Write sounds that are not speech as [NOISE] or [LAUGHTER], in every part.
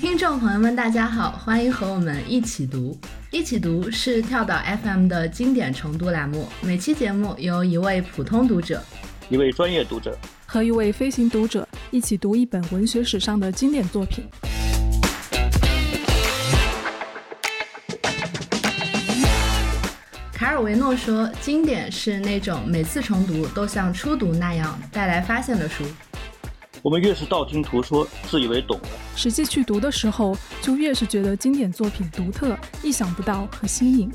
听众朋友们，大家好，欢迎和我们一起读。一起读是跳岛 FM 的经典重读栏目，每期节目由一位普通读者、一位专业读者和一位飞行读者一起读一本文学史上的经典作品。维诺说：“经典是那种每次重读都像初读那样带来发现的书。”我们越是道听途说，自以为懂了，实际去读的时候，就越是觉得经典作品独特、意想不到和新颖。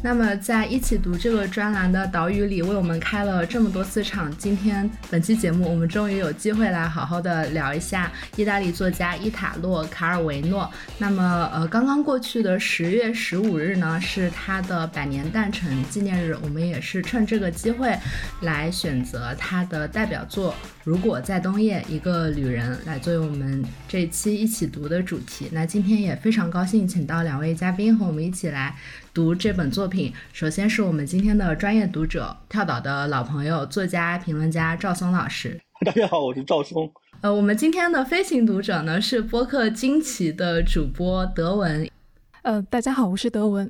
那么，在一起读这个专栏的岛屿里，为我们开了这么多次场。今天本期节目，我们终于有机会来好好的聊一下意大利作家伊塔洛·卡尔维诺。那么，呃，刚刚过去的十月十五日呢，是他的百年诞辰纪念日。我们也是趁这个机会，来选择他的代表作《如果在冬夜，一个旅人》来作为我们这一期一起读的主题。那今天也非常高兴，请到两位嘉宾和我们一起来。读这本作品，首先是我们今天的专业读者，跳岛的老朋友，作家、评论家赵松老师。大家好，我是赵松。呃，我们今天的飞行读者呢，是播客惊奇的主播德文。呃，大家好，我是德文。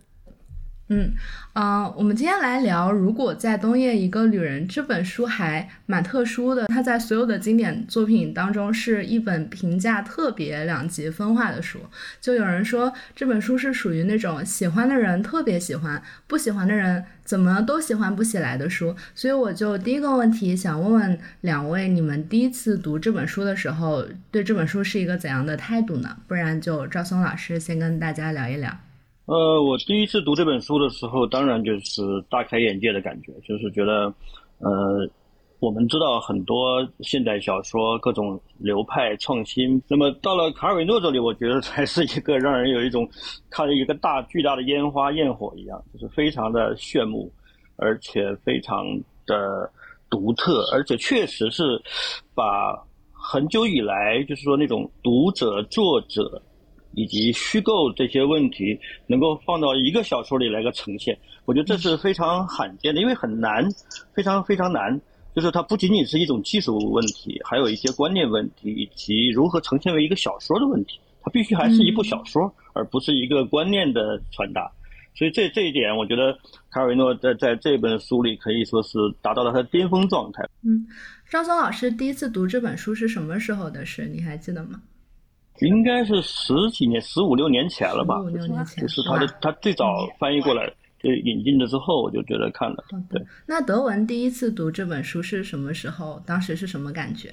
嗯，呃，我们今天来聊《如果在冬夜一个旅人》这本书还蛮特殊的，它在所有的经典作品当中是一本评价特别两极分化的书。就有人说这本书是属于那种喜欢的人特别喜欢，不喜欢的人怎么都喜欢不起来的书。所以我就第一个问题想问问两位，你们第一次读这本书的时候，对这本书是一个怎样的态度呢？不然就赵松老师先跟大家聊一聊。呃，我第一次读这本书的时候，当然就是大开眼界的感觉，就是觉得，呃，我们知道很多现代小说各种流派创新，那么到了卡尔维诺这里，我觉得才是一个让人有一种看一个大巨大的烟花焰火一样，就是非常的炫目，而且非常的独特，而且确实是把很久以来就是说那种读者作者。以及虚构这些问题能够放到一个小说里来个呈现，我觉得这是非常罕见的，因为很难，非常非常难。就是它不仅仅是一种技术问题，还有一些观念问题，以及如何呈现为一个小说的问题。它必须还是一部小说，而不是一个观念的传达。所以这这一点，我觉得卡尔维诺在在这本书里可以说是达到了他的巅峰状态。嗯，张松老师第一次读这本书是什么时候的事？你还记得吗？应该是十几年、十五六年前了吧？五六年前，就是他的他最早翻译过来，就引进了之后，我就觉得看了。对，那德文第一次读这本书是什么时候？当时是什么感觉？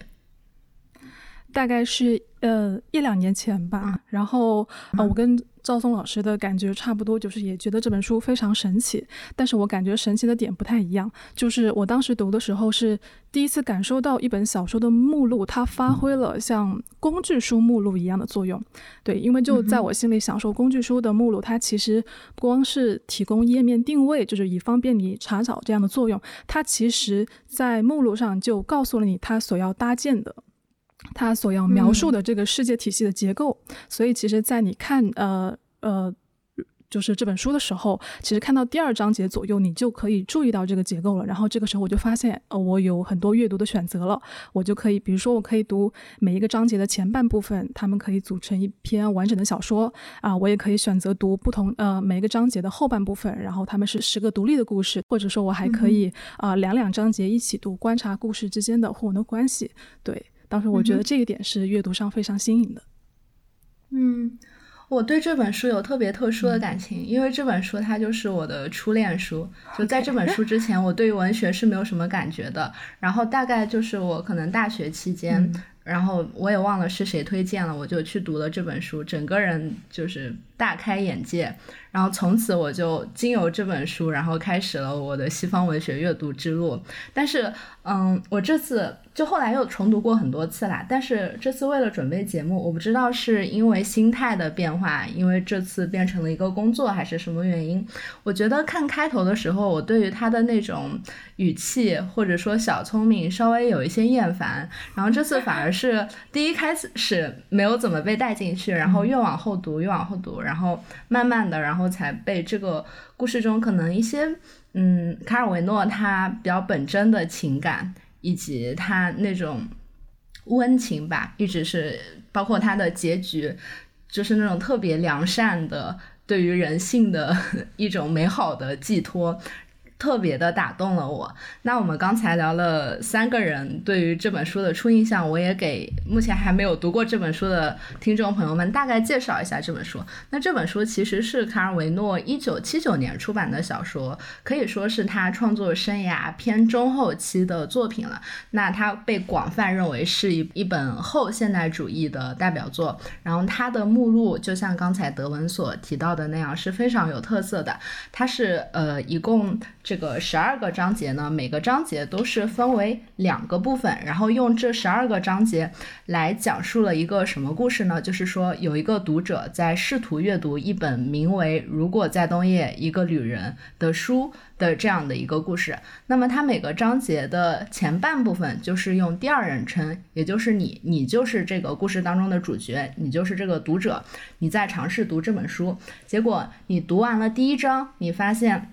大概是呃一两年前吧。然后呃，我跟。赵松老师的感觉差不多，就是也觉得这本书非常神奇，但是我感觉神奇的点不太一样。就是我当时读的时候是第一次感受到一本小说的目录，它发挥了像工具书目录一样的作用。对，因为就在我心里想说，工具书的目录它其实不光是提供页面定位，就是以方便你查找这样的作用，它其实在目录上就告诉了你它所要搭建的。他所要描述的这个世界体系的结构，所以其实，在你看呃呃，就是这本书的时候，其实看到第二章节左右，你就可以注意到这个结构了。然后这个时候，我就发现，呃，我有很多阅读的选择了。我就可以，比如说，我可以读每一个章节的前半部分，他们可以组成一篇完整的小说啊。我也可以选择读不同呃每一个章节的后半部分，然后他们是十个独立的故事，或者说我还可以啊两两章节一起读，观察故事之间的互文的关系。对。当时我觉得这一点是阅读上非常新颖的。嗯，我对这本书有特别特殊的感情，因为这本书它就是我的初恋书。就在这本书之前，我对于文学是没有什么感觉的。然后大概就是我可能大学期间，然后我也忘了是谁推荐了，我就去读了这本书，整个人就是大开眼界。然后从此我就经由这本书，然后开始了我的西方文学阅读之路。但是，嗯，我这次。就后来又重读过很多次啦，但是这次为了准备节目，我不知道是因为心态的变化，因为这次变成了一个工作，还是什么原因。我觉得看开头的时候，我对于他的那种语气或者说小聪明稍微有一些厌烦，然后这次反而是第一开始没有怎么被带进去，然后越往后读越往后读，然后慢慢的，然后才被这个故事中可能一些嗯卡尔维诺他比较本真的情感。以及他那种温情吧，一直是包括他的结局，就是那种特别良善的，对于人性的 [LAUGHS] 一种美好的寄托。特别的打动了我。那我们刚才聊了三个人对于这本书的初印象，我也给目前还没有读过这本书的听众朋友们大概介绍一下这本书。那这本书其实是卡尔维诺一九七九年出版的小说，可以说是他创作生涯偏中后期的作品了。那他被广泛认为是一一本后现代主义的代表作。然后它的目录就像刚才德文所提到的那样，是非常有特色的。它是呃一共。这个十二个章节呢，每个章节都是分为两个部分，然后用这十二个章节来讲述了一个什么故事呢？就是说，有一个读者在试图阅读一本名为《如果在冬夜一个旅人》的书的这样的一个故事。那么，它每个章节的前半部分就是用第二人称，也就是你，你就是这个故事当中的主角，你就是这个读者，你在尝试读这本书，结果你读完了第一章，你发现。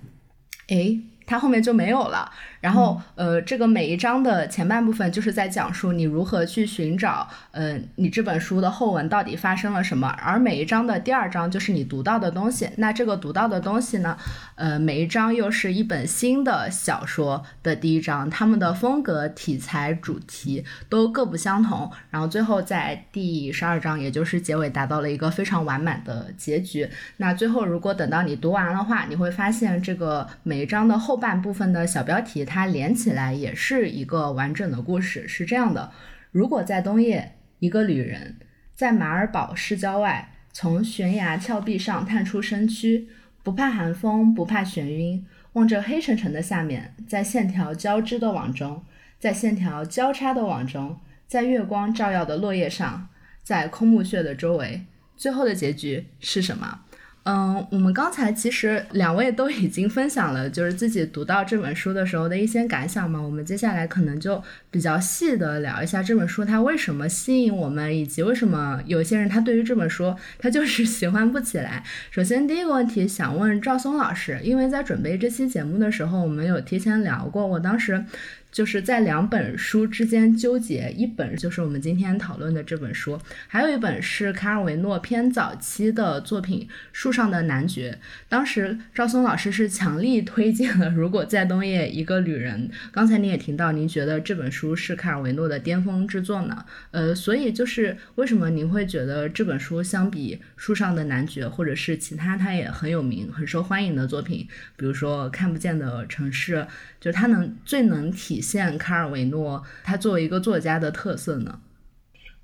哎，它后面就没有了。然后，呃，这个每一章的前半部分就是在讲述你如何去寻找，呃，你这本书的后文到底发生了什么。而每一章的第二章就是你读到的东西。那这个读到的东西呢，呃，每一章又是一本新的小说的第一章，他们的风格、题材、主题都各不相同。然后最后在第十二章，也就是结尾，达到了一个非常完满的结局。那最后，如果等到你读完的话，你会发现这个每一章的后半部分的小标题。它连起来也是一个完整的故事，是这样的：如果在冬夜，一个旅人在马尔堡市郊外，从悬崖峭壁上探出身躯，不怕寒风，不怕眩晕，望着黑沉沉的下面，在线条交织的网中，在线条交叉的网中，在月光照耀的落叶上，在空墓穴的周围，最后的结局是什么？嗯，我们刚才其实两位都已经分享了，就是自己读到这本书的时候的一些感想嘛。我们接下来可能就比较细的聊一下这本书它为什么吸引我们，以及为什么有些人他对于这本书他就是喜欢不起来。首先第一个问题想问赵松老师，因为在准备这期节目的时候，我们有提前聊过，我当时。就是在两本书之间纠结，一本就是我们今天讨论的这本书，还有一本是卡尔维诺偏早期的作品《树上的男爵》。当时赵松老师是强力推荐了《如果在冬夜一个旅人》。刚才你也听到，您觉得这本书是卡尔维诺的巅峰之作呢？呃，所以就是为什么您会觉得这本书相比《树上的男爵》或者是其他他也很有名、很受欢迎的作品，比如说《看不见的城市》，就他能最能体现卡尔维诺他作为一个作家的特色呢？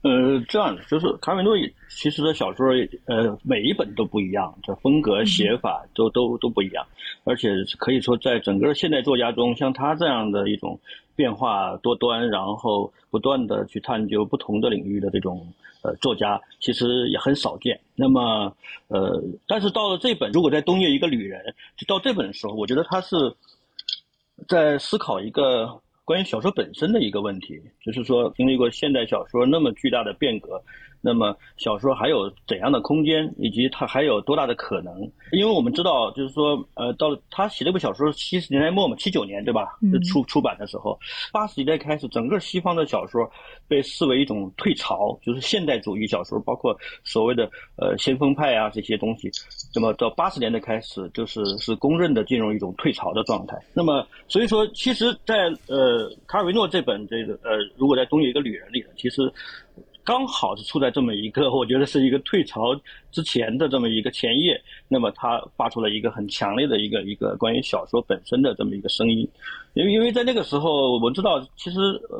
呃，这样的就是卡尔维诺其实的小说，呃，每一本都不一样，这风格写法都都都不一样，而且可以说在整个现代作家中，像他这样的一种变化多端，然后不断的去探究不同的领域的这种呃作家，其实也很少见。那么，呃，但是到了这本，如果在冬夜一个旅人，就到这本的时候，我觉得他是在思考一个。关于小说本身的一个问题，就是说，经历过现代小说那么巨大的变革。那么小说还有怎样的空间，以及它还有多大的可能？因为我们知道，就是说，呃，到他写这部小说七十年代末嘛，七九年对吧？出出版的时候，八十年代开始，整个西方的小说被视为一种退潮，就是现代主义小说，包括所谓的呃先锋派啊这些东西。那么到八十年代开始，就是是公认的进入一种退潮的状态。那么所以说，其实，在呃卡尔维诺这本这个呃，如果在东野一个旅人里头，其实。刚好是处在这么一个，我觉得是一个退潮之前的这么一个前夜，那么他发出了一个很强烈的一个一个关于小说本身的这么一个声音，因为因为在那个时候，我们知道，其实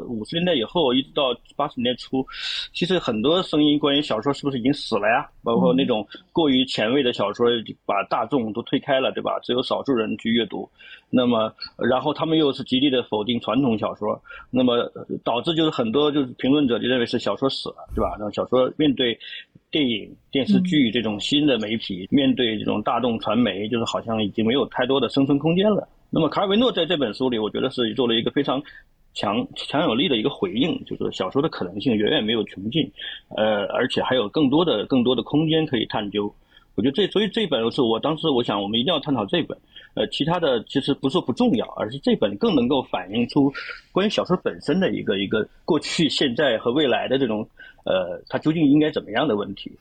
五十年代以后一直到八十年代初，其实很多声音关于小说是不是已经死了呀？包括那种过于前卫的小说，把大众都推开了，对吧？只有少数人去阅读。那么，然后他们又是极力的否定传统小说，那么导致就是很多就是评论者就认为是小说死了，对吧？那小说面对电影、电视剧这种新的媒体，面对这种大众传媒，就是好像已经没有太多的生存空间了。那么卡尔维诺在这本书里，我觉得是做了一个非常强强有力的一个回应，就是小说的可能性远远没有穷尽，呃，而且还有更多的更多的空间可以探究。我觉得这，所以这本是我当时我想，我们一定要探讨这本。呃，其他的其实不是不重要，而是这本更能够反映出关于小说本身的一个一个过去、现在和未来的这种，呃，它究竟应该怎么样的问题。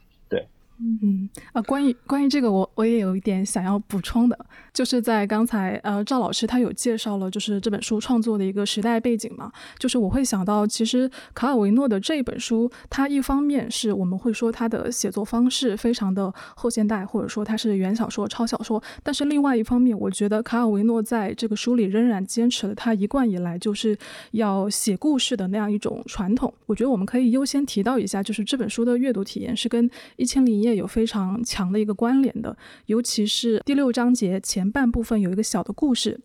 嗯啊，关于关于这个，我我也有一点想要补充的，就是在刚才呃赵老师他有介绍了，就是这本书创作的一个时代背景嘛，就是我会想到，其实卡尔维诺的这一本书，它一方面是我们会说他的写作方式非常的后现代，或者说他是原小说、超小说，但是另外一方面，我觉得卡尔维诺在这个书里仍然坚持了他一贯以来就是要写故事的那样一种传统。我觉得我们可以优先提到一下，就是这本书的阅读体验是跟《一千零一也》。有非常强的一个关联的，尤其是第六章节前半部分有一个小的故事，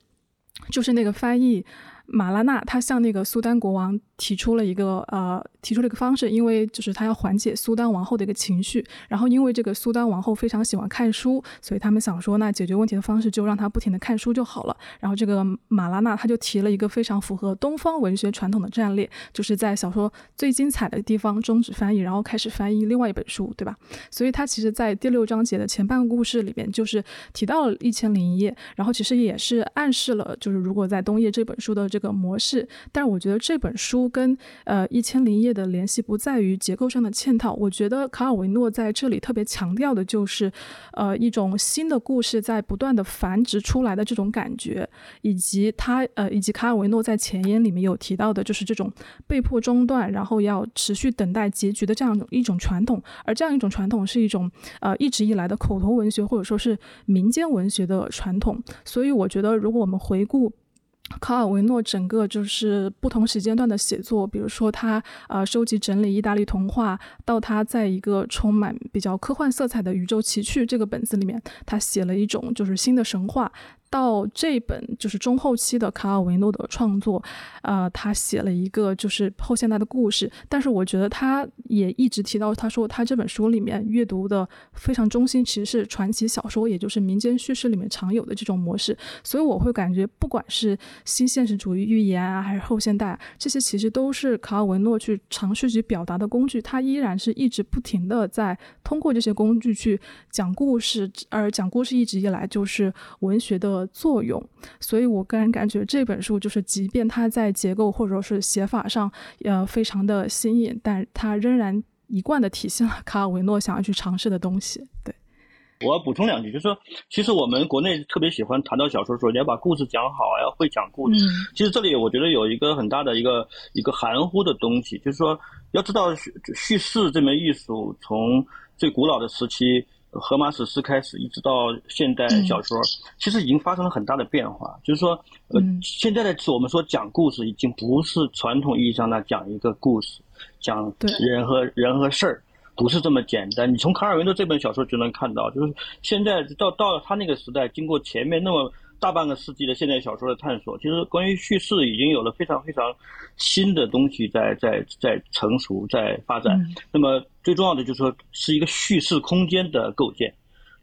就是那个翻译马拉纳，他向那个苏丹国王。提出了一个呃，提出了一个方式，因为就是他要缓解苏丹王后的一个情绪，然后因为这个苏丹王后非常喜欢看书，所以他们想说，那解决问题的方式就让他不停的看书就好了。然后这个马拉纳他就提了一个非常符合东方文学传统的战略，就是在小说最精彩的地方终止翻译，然后开始翻译另外一本书，对吧？所以他其实，在第六章节的前半个故事里面，就是提到了一千零一夜，然后其实也是暗示了，就是如果在冬夜这本书的这个模式，但是我觉得这本书。跟呃一千零一夜的联系不在于结构上的嵌套，我觉得卡尔维诺在这里特别强调的就是，呃一种新的故事在不断的繁殖出来的这种感觉，以及他呃以及卡尔维诺在前言里面有提到的，就是这种被迫中断，然后要持续等待结局的这样一种传统，而这样一种传统是一种呃一直以来的口头文学或者说是民间文学的传统，所以我觉得如果我们回顾。卡尔维诺整个就是不同时间段的写作，比如说他呃收集整理意大利童话，到他在一个充满比较科幻色彩的宇宙奇趣这个本子里面，他写了一种就是新的神话。到这本就是中后期的卡尔维诺的创作，呃，他写了一个就是后现代的故事，但是我觉得他也一直提到，他说他这本书里面阅读的非常中心，其实是传奇小说，也就是民间叙事里面常有的这种模式。所以我会感觉，不管是新现实主义寓言啊，还是后现代，这些其实都是卡尔维诺去尝试去表达的工具。他依然是一直不停的在通过这些工具去讲故事，而讲故事一直以来就是文学的。作用，所以我个人感觉这本书就是，即便它在结构或者说是写法上，呃，非常的新颖，但它仍然一贯的体现了卡尔维诺想要去尝试的东西。对，我要补充两句，就是说，其实我们国内特别喜欢谈到小说，说你要把故事讲好，要会讲故事。其实这里我觉得有一个很大的一个一个含糊的东西，就是说，要知道叙叙事这门艺术从最古老的时期。荷马史诗开始，一直到现代小说，其实已经发生了很大的变化。就是说，呃，现在的我们说讲故事，已经不是传统意义上的讲一个故事，讲人和人和事儿，不是这么简单。你从卡尔维诺这本小说就能看到，就是现在到到了他那个时代，经过前面那么。大半个世纪的现代小说的探索，其实关于叙事已经有了非常非常新的东西在在在成熟在发展。那么最重要的就是说，是一个叙事空间的构建，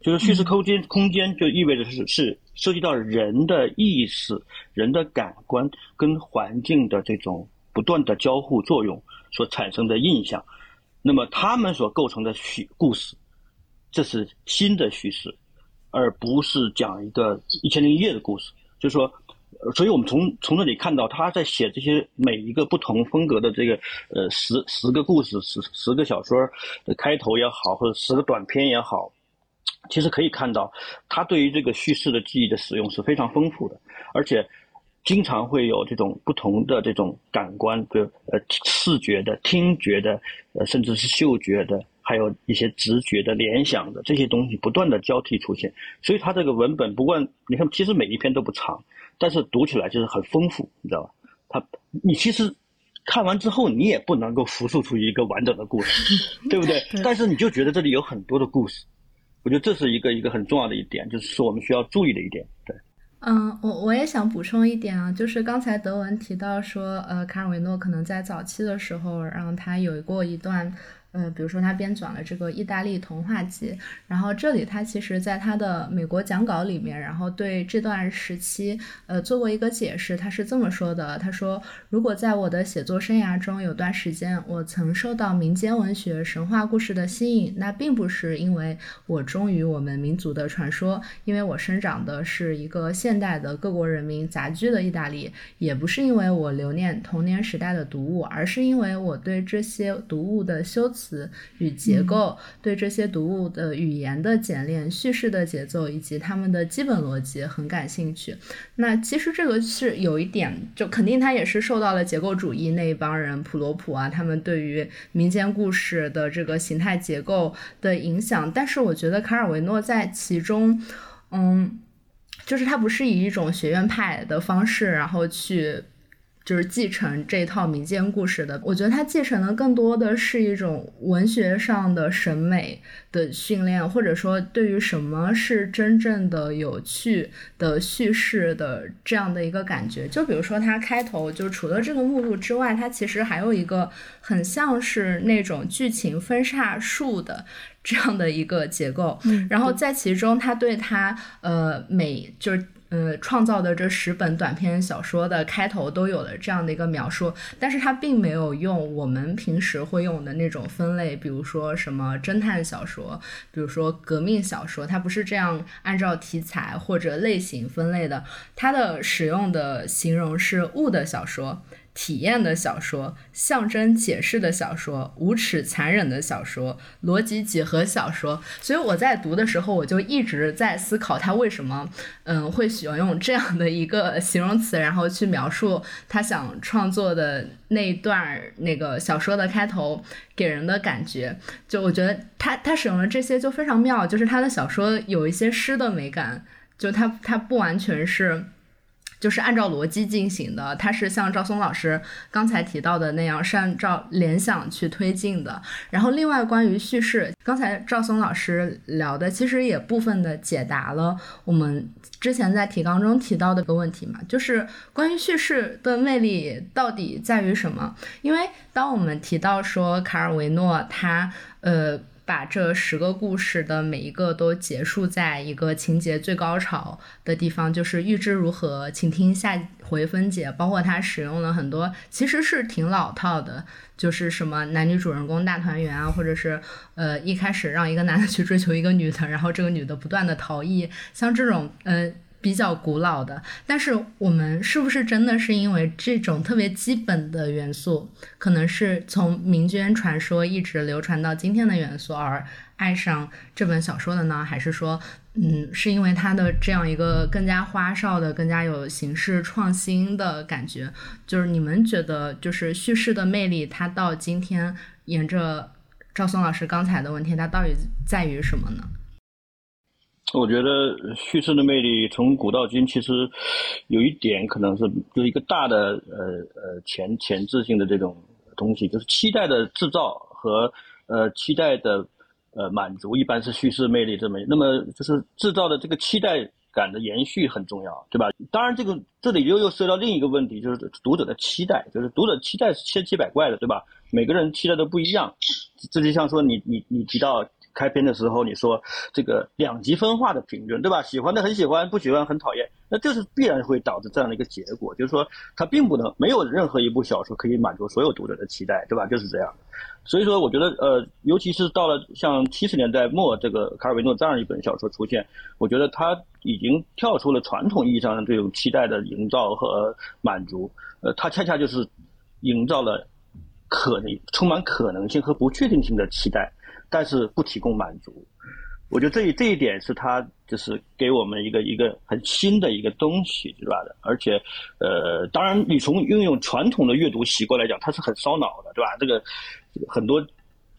就是叙事空间空间就意味着是是涉及到人的意识、人的感官跟环境的这种不断的交互作用所产生的印象。那么他们所构成的叙故事，这是新的叙事。而不是讲一个一千零一夜的故事，就是说，所以我们从从这里看到他在写这些每一个不同风格的这个呃十十个故事十十个小说的开头也好，或者十个短篇也好，其实可以看到他对于这个叙事的记忆的使用是非常丰富的，而且经常会有这种不同的这种感官，比如呃视觉的、听觉的，呃甚至是嗅觉的。还有一些直觉的、联想的这些东西不断的交替出现，所以它这个文本不管你看，其实每一篇都不长，但是读起来就是很丰富，你知道吧？它你其实看完之后，你也不能够复述出一个完整的故事，[LAUGHS] 对不对？但是你就觉得这里有很多的故事，我觉得这是一个一个很重要的一点，就是是我们需要注意的一点，对。嗯，我我也想补充一点啊，就是刚才德文提到说，呃，卡尔维诺可能在早期的时候，然后他有过一段。呃，比如说他编纂了这个《意大利童话集》，然后这里他其实在他的美国讲稿里面，然后对这段时期呃做过一个解释，他是这么说的：他说，如果在我的写作生涯中有段时间我曾受到民间文学、神话故事的吸引，那并不是因为我忠于我们民族的传说，因为我生长的是一个现代的各国人民杂居的意大利，也不是因为我留念童年时代的读物，而是因为我对这些读物的修辞。词与结构，对这些读物的语言的简练、叙事的节奏以及他们的基本逻辑很感兴趣。那其实这个是有一点，就肯定他也是受到了结构主义那一帮人普罗普啊，他们对于民间故事的这个形态结构的影响。但是我觉得卡尔维诺在其中，嗯，就是他不是以一种学院派的方式，然后去。就是继承这套民间故事的，我觉得它继承的更多的是一种文学上的审美的训练，或者说对于什么是真正的有趣的叙事的这样的一个感觉。就比如说它开头，就除了这个目录之外，它其实还有一个很像是那种剧情分叉术的这样的一个结构，然后在其中，他对他呃每就是。呃，创造的这十本短篇小说的开头都有了这样的一个描述，但是它并没有用我们平时会用的那种分类，比如说什么侦探小说，比如说革命小说，它不是这样按照题材或者类型分类的，它的使用的形容是物的小说。体验的小说、象征解释的小说、无耻残忍的小说、逻辑几何小说，所以我在读的时候，我就一直在思考他为什么，嗯，会喜欢用这样的一个形容词，然后去描述他想创作的那一段那个小说的开头给人的感觉。就我觉得他他使用的这些就非常妙，就是他的小说有一些诗的美感，就他他不完全是。就是按照逻辑进行的，它是像赵松老师刚才提到的那样，是按照联想去推进的。然后，另外关于叙事，刚才赵松老师聊的，其实也部分的解答了我们之前在提纲中提到的个问题嘛，就是关于叙事的魅力到底在于什么？因为当我们提到说卡尔维诺他呃。把这十个故事的每一个都结束在一个情节最高潮的地方，就是预知如何，请听下回分解。包括他使用了很多其实是挺老套的，就是什么男女主人公大团圆啊，或者是呃一开始让一个男的去追求一个女的，然后这个女的不断的逃逸，像这种呃。比较古老的，但是我们是不是真的是因为这种特别基本的元素，可能是从民间传说一直流传到今天的元素而爱上这本小说的呢？还是说，嗯，是因为它的这样一个更加花哨的、更加有形式创新的感觉？就是你们觉得，就是叙事的魅力，它到今天，沿着赵松老师刚才的问题，它到底在于什么呢？我觉得叙事的魅力从古到今，其实有一点可能是就是一个大的呃呃前前置性的这种东西，就是期待的制造和呃期待的呃满足，一般是叙事魅力这么。那么就是制造的这个期待感的延续很重要，对吧？当然，这个这里又又涉及到另一个问题，就是读者的期待，就是读者期待是千奇百怪的，对吧？每个人期待都不一样。这就像说你你你提到。开篇的时候你说这个两极分化的评论，对吧？喜欢的很喜欢，不喜欢很讨厌，那就是必然会导致这样的一个结果，就是说它并不能没有任何一部小说可以满足所有读者的期待，对吧？就是这样。所以说，我觉得呃，尤其是到了像七十年代末这个卡尔维诺这样一本小说出现，我觉得他已经跳出了传统意义上的这种期待的营造和满足，呃，他恰恰就是营造了可能充满可能性和不确定性的期待。但是不提供满足，我觉得这这一点是他就是给我们一个一个很新的一个东西，对吧？而且，呃，当然你从运用传统的阅读习惯来讲，它是很烧脑的，对吧？这个很多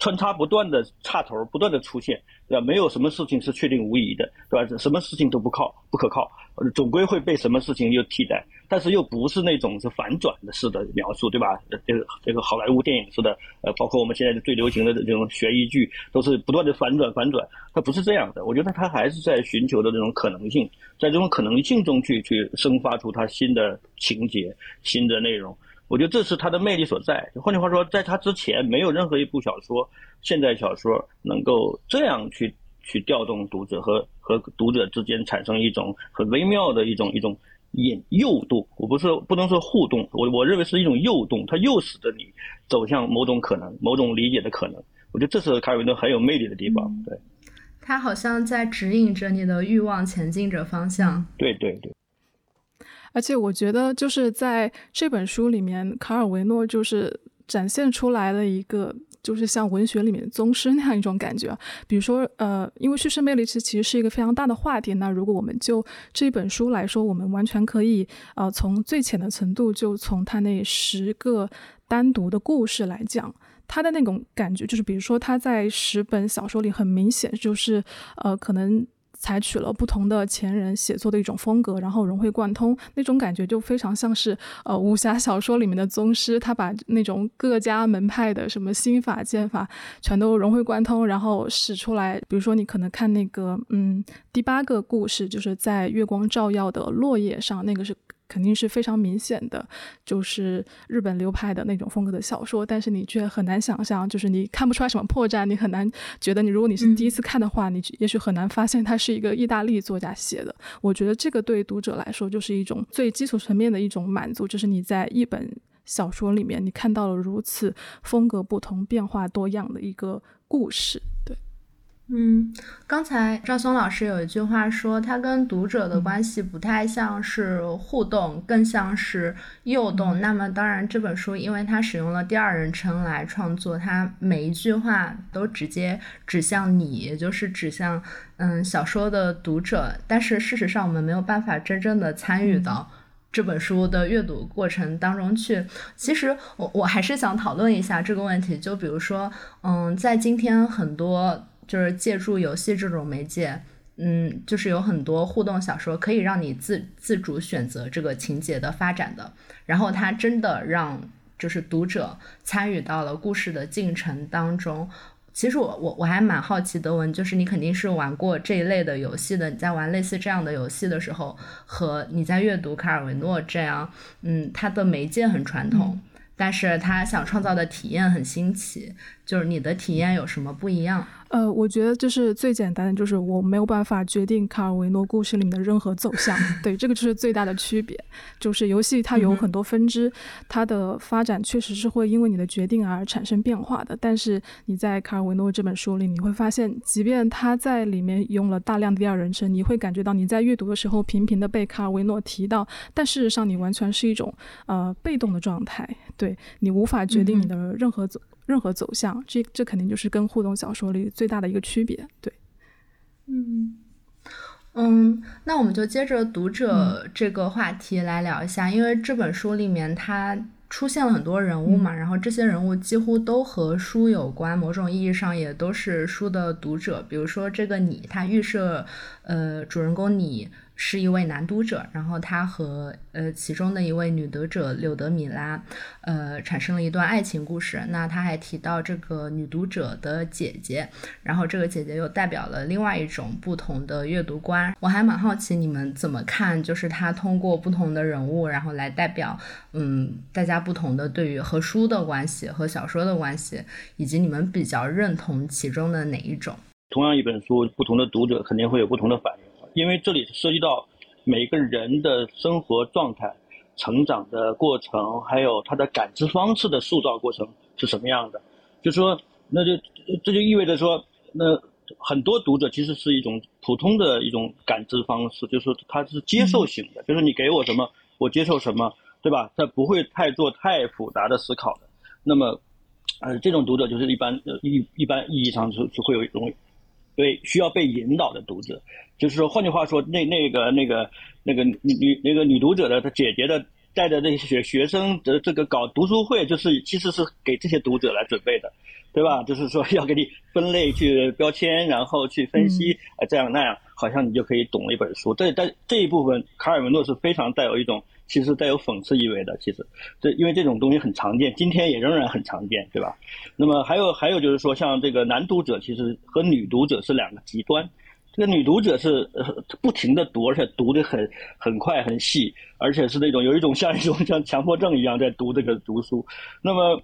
穿插不断的插头不断的出现，对吧？没有什么事情是确定无疑的，对吧？什么事情都不靠不可靠，总归会被什么事情又替代。但是又不是那种是反转的式的描述，对吧？这个这个好莱坞电影似的，呃，包括我们现在最流行的这种悬疑剧，都是不断的反转反转。它不是这样的，我觉得它还是在寻求的这种可能性，在这种可能性中去去生发出它新的情节、新的内容。我觉得这是他的魅力所在。换句话说，在他之前，没有任何一部小说、现代小说能够这样去去调动读者和和读者之间产生一种很微妙的一种一种引诱度。我不是不能说互动，我我认为是一种诱动，它诱使着你走向某种可能、某种理解的可能。我觉得这是卡尔维诺很有魅力的地方。对，他好像在指引着你的欲望前进着方向。对对对。而且我觉得，就是在这本书里面，卡尔维诺就是展现出来的一个，就是像文学里面宗师那样一种感觉。比如说，呃，因为叙事魅力其实其实是一个非常大的话题。那如果我们就这本书来说，我们完全可以，呃，从最浅的程度，就从他那十个单独的故事来讲，他的那种感觉，就是比如说他在十本小说里，很明显就是，呃，可能。采取了不同的前人写作的一种风格，然后融会贯通，那种感觉就非常像是呃武侠小说里面的宗师，他把那种各家门派的什么心法剑法全都融会贯通，然后使出来。比如说你可能看那个嗯第八个故事，就是在月光照耀的落叶上，那个是。肯定是非常明显的，就是日本流派的那种风格的小说，但是你却很难想象，就是你看不出来什么破绽，你很难觉得你如果你是第一次看的话，你也许很难发现它是一个意大利作家写的。我觉得这个对读者来说就是一种最基础层面的一种满足，就是你在一本小说里面你看到了如此风格不同、变化多样的一个故事，对。嗯，刚才赵松老师有一句话说，他跟读者的关系不太像是互动，更像是诱动。那么，当然这本书因为它使用了第二人称来创作，它每一句话都直接指向你，也就是指向嗯小说的读者。但是事实上，我们没有办法真正的参与到这本书的阅读过程当中去。其实，我我还是想讨论一下这个问题。就比如说，嗯，在今天很多。就是借助游戏这种媒介，嗯，就是有很多互动小说可以让你自自主选择这个情节的发展的，然后它真的让就是读者参与到了故事的进程当中。其实我我我还蛮好奇，德文，就是你肯定是玩过这一类的游戏的，你在玩类似这样的游戏的时候，和你在阅读卡尔维诺这样，嗯，他的媒介很传统，但是他想创造的体验很新奇，就是你的体验有什么不一样？呃，我觉得就是最简单的，就是我没有办法决定卡尔维诺故事里面的任何走向。[LAUGHS] 对，这个就是最大的区别。就是游戏它有很多分支，它的发展确实是会因为你的决定而产生变化的。但是你在卡尔维诺这本书里，你会发现，即便他在里面用了大量的第二人称，你会感觉到你在阅读的时候频频的被卡尔维诺提到，但事实上你完全是一种呃被动的状态。对你无法决定你的任何走。任何走向，这这肯定就是跟互动小说里最大的一个区别。对，嗯嗯，那我们就接着读者这个话题来聊一下，因为这本书里面它出现了很多人物嘛，然后这些人物几乎都和书有关，某种意义上也都是书的读者。比如说这个你，他预设呃主人公你。是一位男读者，然后他和呃其中的一位女读者柳德米拉，呃产生了一段爱情故事。那他还提到这个女读者的姐姐，然后这个姐姐又代表了另外一种不同的阅读观。我还蛮好奇你们怎么看，就是他通过不同的人物，然后来代表嗯大家不同的对于和书的关系和小说的关系，以及你们比较认同其中的哪一种？同样一本书，不同的读者肯定会有不同的反应。因为这里涉及到每个人的生活状态、成长的过程，还有他的感知方式的塑造过程是什么样的。就说，那就这就意味着说，那很多读者其实是一种普通的一种感知方式，就是说他是接受型的，就是你给我什么，我接受什么，对吧？他不会太做太复杂的思考的。那么，呃，这种读者就是一般一一般意义上是是会有一种。对，需要被引导的读者，就是说，换句话说，那那个那个那个女那个女读者的她姐姐的带着那些学学生的这个搞读书会，就是其实是给这些读者来准备的。对吧？就是说要给你分类、去标签，然后去分析，呃，这样那样，好像你就可以懂了一本书。这但这一部分，卡尔文诺是非常带有一种，其实带有讽刺意味的。其实，这因为这种东西很常见，今天也仍然很常见，对吧？那么还有还有就是说，像这个男读者，其实和女读者是两个极端。这个女读者是呃不停的读，而且读的很很快很细，而且是那种有一种像一种像强迫症一样在读这个读书。那么。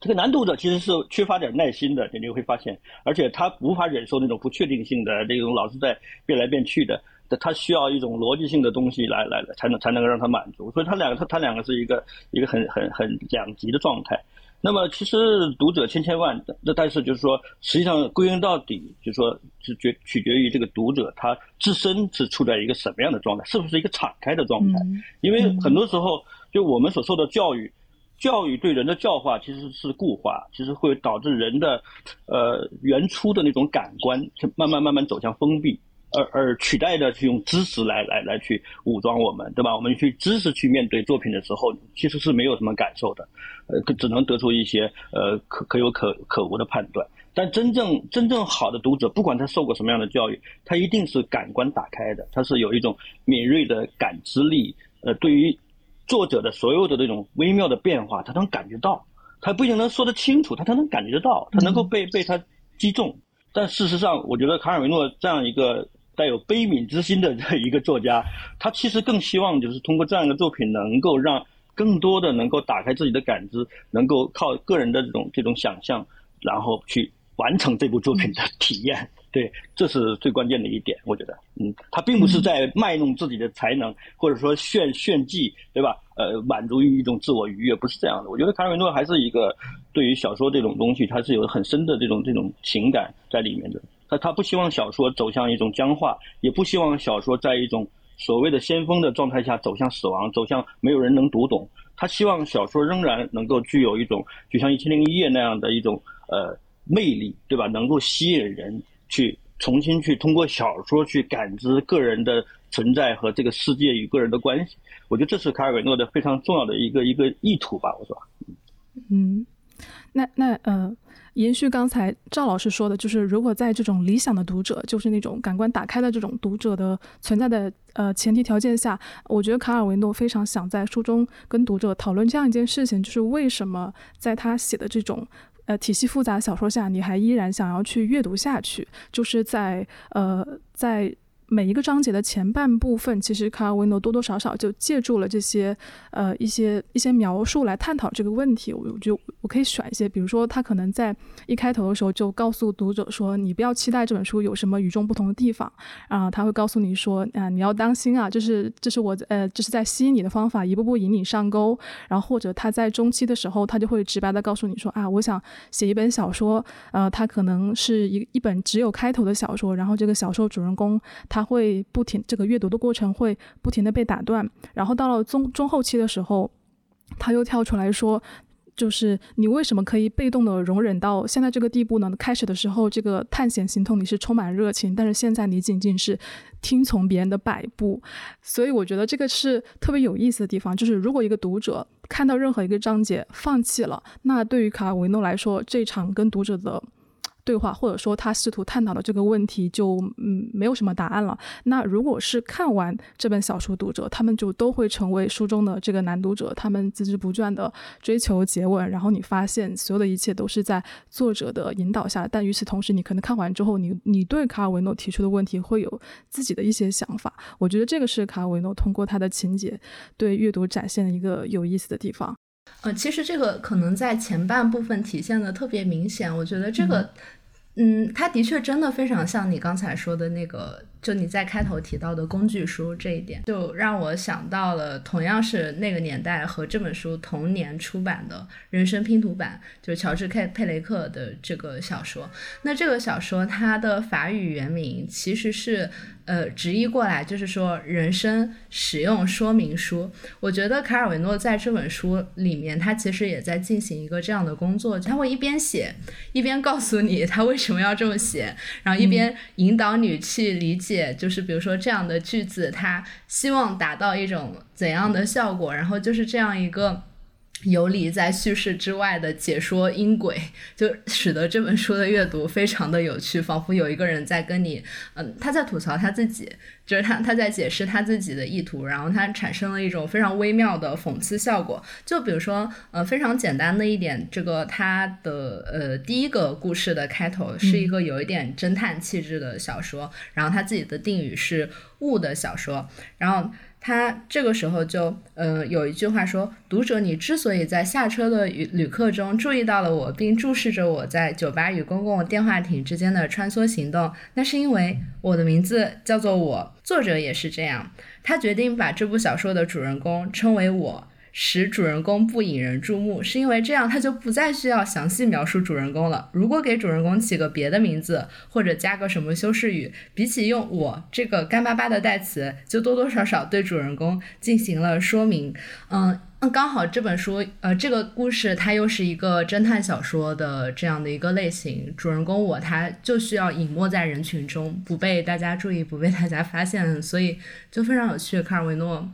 这个男读者其实是缺乏点耐心的，你就会发现，而且他无法忍受那种不确定性的这种老是在变来变去的，他需要一种逻辑性的东西来来才能才能够让他满足。所以他两个他他两个是一个一个很很很两极的状态。那么其实读者千千万，那但是就是说，实际上归根到底，就是说是决取决于这个读者他自身是处在一个什么样的状态，是不是一个敞开的状态？因为很多时候，就我们所受的教育。教育对人的教化其实是固化，其实会导致人的，呃，原初的那种感官慢慢慢慢走向封闭，而而取代的是用知识来来来去武装我们，对吧？我们去知识去面对作品的时候，其实是没有什么感受的，呃，只能得出一些呃可可有可可无的判断。但真正真正好的读者，不管他受过什么样的教育，他一定是感官打开的，他是有一种敏锐的感知力，呃，对于。作者的所有的这种微妙的变化，他能感觉到，他不一定能说得清楚，他他能感觉得到，他能够被被他击中。但事实上，我觉得卡尔维诺这样一个带有悲悯之心的这一个作家，他其实更希望就是通过这样一个作品，能够让更多的能够打开自己的感知，能够靠个人的这种这种想象，然后去完成这部作品的体验。对，这是最关键的一点，我觉得，嗯，他并不是在卖弄自己的才能，或者说炫炫技，对吧？呃，满足于一种自我愉悦，不是这样的。我觉得卡尔维诺还是一个对于小说这种东西，他是有很深的这种这种情感在里面的。他不希望小说走向一种僵化，也不希望小说在一种所谓的先锋的状态下走向死亡，走向没有人能读懂。他希望小说仍然能够具有一种，就像《一千零一夜》那样的一种呃魅力，对吧？能够吸引人。去重新去通过小说去感知个人的存在和这个世界与个人的关系，我觉得这是卡尔维诺的非常重要的一个一个意图吧。我说，嗯，那那呃，延续刚才赵老师说的，就是如果在这种理想的读者，就是那种感官打开的这种读者的存在的呃前提条件下，我觉得卡尔维诺非常想在书中跟读者讨论这样一件事情，就是为什么在他写的这种。呃，体系复杂小说下，你还依然想要去阅读下去，就是在呃，在。每一个章节的前半部分，其实卡尔维诺多多少少就借助了这些呃一些一些描述来探讨这个问题。我就我可以选一些，比如说他可能在一开头的时候就告诉读者说：“你不要期待这本书有什么与众不同的地方。”然后他会告诉你说：“啊，你要当心啊，这是这是我呃这是在吸引你的方法，一步步引你上钩。”然后或者他在中期的时候，他就会直白的告诉你说：“啊，我想写一本小说，呃，它可能是一一本只有开头的小说，然后这个小说主人公。”他会不停，这个阅读的过程会不停的被打断，然后到了中中后期的时候，他又跳出来说，就是你为什么可以被动的容忍到现在这个地步呢？开始的时候，这个探险行动你是充满热情，但是现在你仅仅是听从别人的摆布，所以我觉得这个是特别有意思的地方，就是如果一个读者看到任何一个章节放弃了，那对于卡尔维诺来说，这场跟读者的。对话，或者说他试图探讨的这个问题，就嗯没有什么答案了。那如果是看完这本小说读者，他们就都会成为书中的这个男读者，他们孜孜不倦的追求结尾，然后你发现所有的一切都是在作者的引导下。但与此同时，你可能看完之后，你你对卡尔维诺提出的问题会有自己的一些想法。我觉得这个是卡尔维诺通过他的情节对阅读展现的一个有意思的地方。呃，其实这个可能在前半部分体现的特别明显。我觉得这个，嗯，他的确真的非常像你刚才说的那个。就你在开头提到的工具书这一点，就让我想到了同样是那个年代和这本书同年出版的《人生拼图版》，就是乔治·佩佩雷克的这个小说。那这个小说它的法语原名其实是，呃，直译过来就是说“人生使用说明书”。我觉得卡尔维诺在这本书里面，他其实也在进行一个这样的工作，他会一边写，一边告诉你他为什么要这么写，然后一边引导你去理解。就是比如说这样的句子，他希望达到一种怎样的效果？然后就是这样一个游离在叙事之外的解说音轨，就使得这本书的阅读非常的有趣，仿佛有一个人在跟你，嗯，他在吐槽他自己，就是他他在解释他自己的意图，然后他产生了一种非常微妙的讽刺效果。就比如说，呃，非常简单的一点，这个他的呃第一个故事的开头是一个有一点侦探气质的小说，然后他自己的定语是物的小说，然后。他这个时候就，呃，有一句话说：“读者，你之所以在下车的旅旅客中注意到了我，并注视着我在酒吧与公共电话亭之间的穿梭行动，那是因为我的名字叫做我。作者也是这样，他决定把这部小说的主人公称为我。”使主人公不引人注目，是因为这样他就不再需要详细描述主人公了。如果给主人公起个别的名字，或者加个什么修饰语，比起用我这个干巴巴的代词，就多多少少对主人公进行了说明。嗯，刚好这本书，呃，这个故事它又是一个侦探小说的这样的一个类型，主人公我他就需要隐没在人群中，不被大家注意，不被大家发现，所以就非常有趣。卡尔维诺。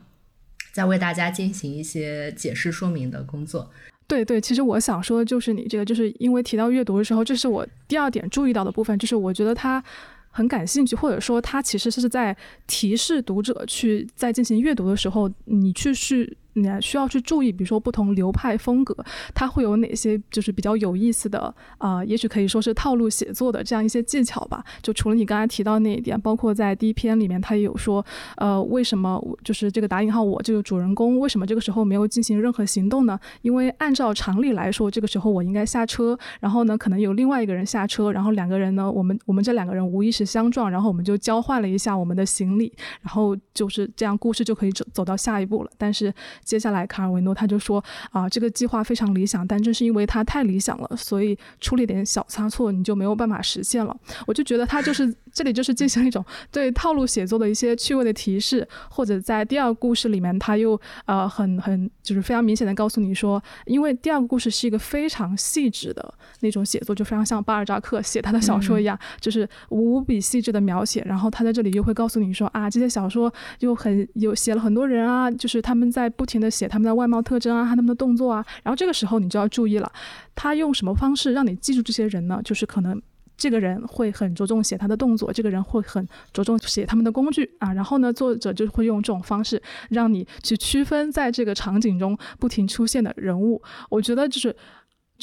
在为大家进行一些解释说明的工作。对对，其实我想说的就是你这个，就是因为提到阅读的时候，这是我第二点注意到的部分，就是我觉得他很感兴趣，或者说他其实是在提示读者去在进行阅读的时候，你去是。你还需要去注意，比如说不同流派风格，它会有哪些就是比较有意思的啊？也许可以说是套路写作的这样一些技巧吧。就除了你刚才提到那一点，包括在第一篇里面，他也有说，呃，为什么就是这个打引号我这个主人公为什么这个时候没有进行任何行动呢？因为按照常理来说，这个时候我应该下车，然后呢，可能有另外一个人下车，然后两个人呢，我们我们这两个人无意识相撞，然后我们就交换了一下我们的行李，然后就是这样，故事就可以走走到下一步了。但是。接下来，卡尔维诺他就说啊，这个计划非常理想，但正是因为它太理想了，所以出了一点小差错，你就没有办法实现了。我就觉得他就是这里就是进行一种对套路写作的一些趣味的提示，或者在第二个故事里面，他又呃很很就是非常明显的告诉你说，因为第二个故事是一个非常细致的那种写作，就非常像巴尔扎克写他的小说一样，就是无比细致的描写。然后他在这里又会告诉你说啊，这些小说又很有写了很多人啊，就是他们在不停。的写他们的外貌特征啊，他们的动作啊，然后这个时候你就要注意了，他用什么方式让你记住这些人呢？就是可能这个人会很着重写他的动作，这个人会很着重写他们的工具啊，然后呢，作者就会用这种方式让你去区分在这个场景中不停出现的人物。我觉得就是，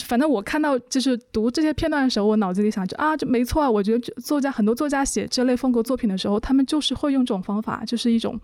反正我看到就是读这些片段的时候，我脑子里想着啊，就没错啊。我觉得作家很多作家写这类风格作品的时候，他们就是会用这种方法，就是一种。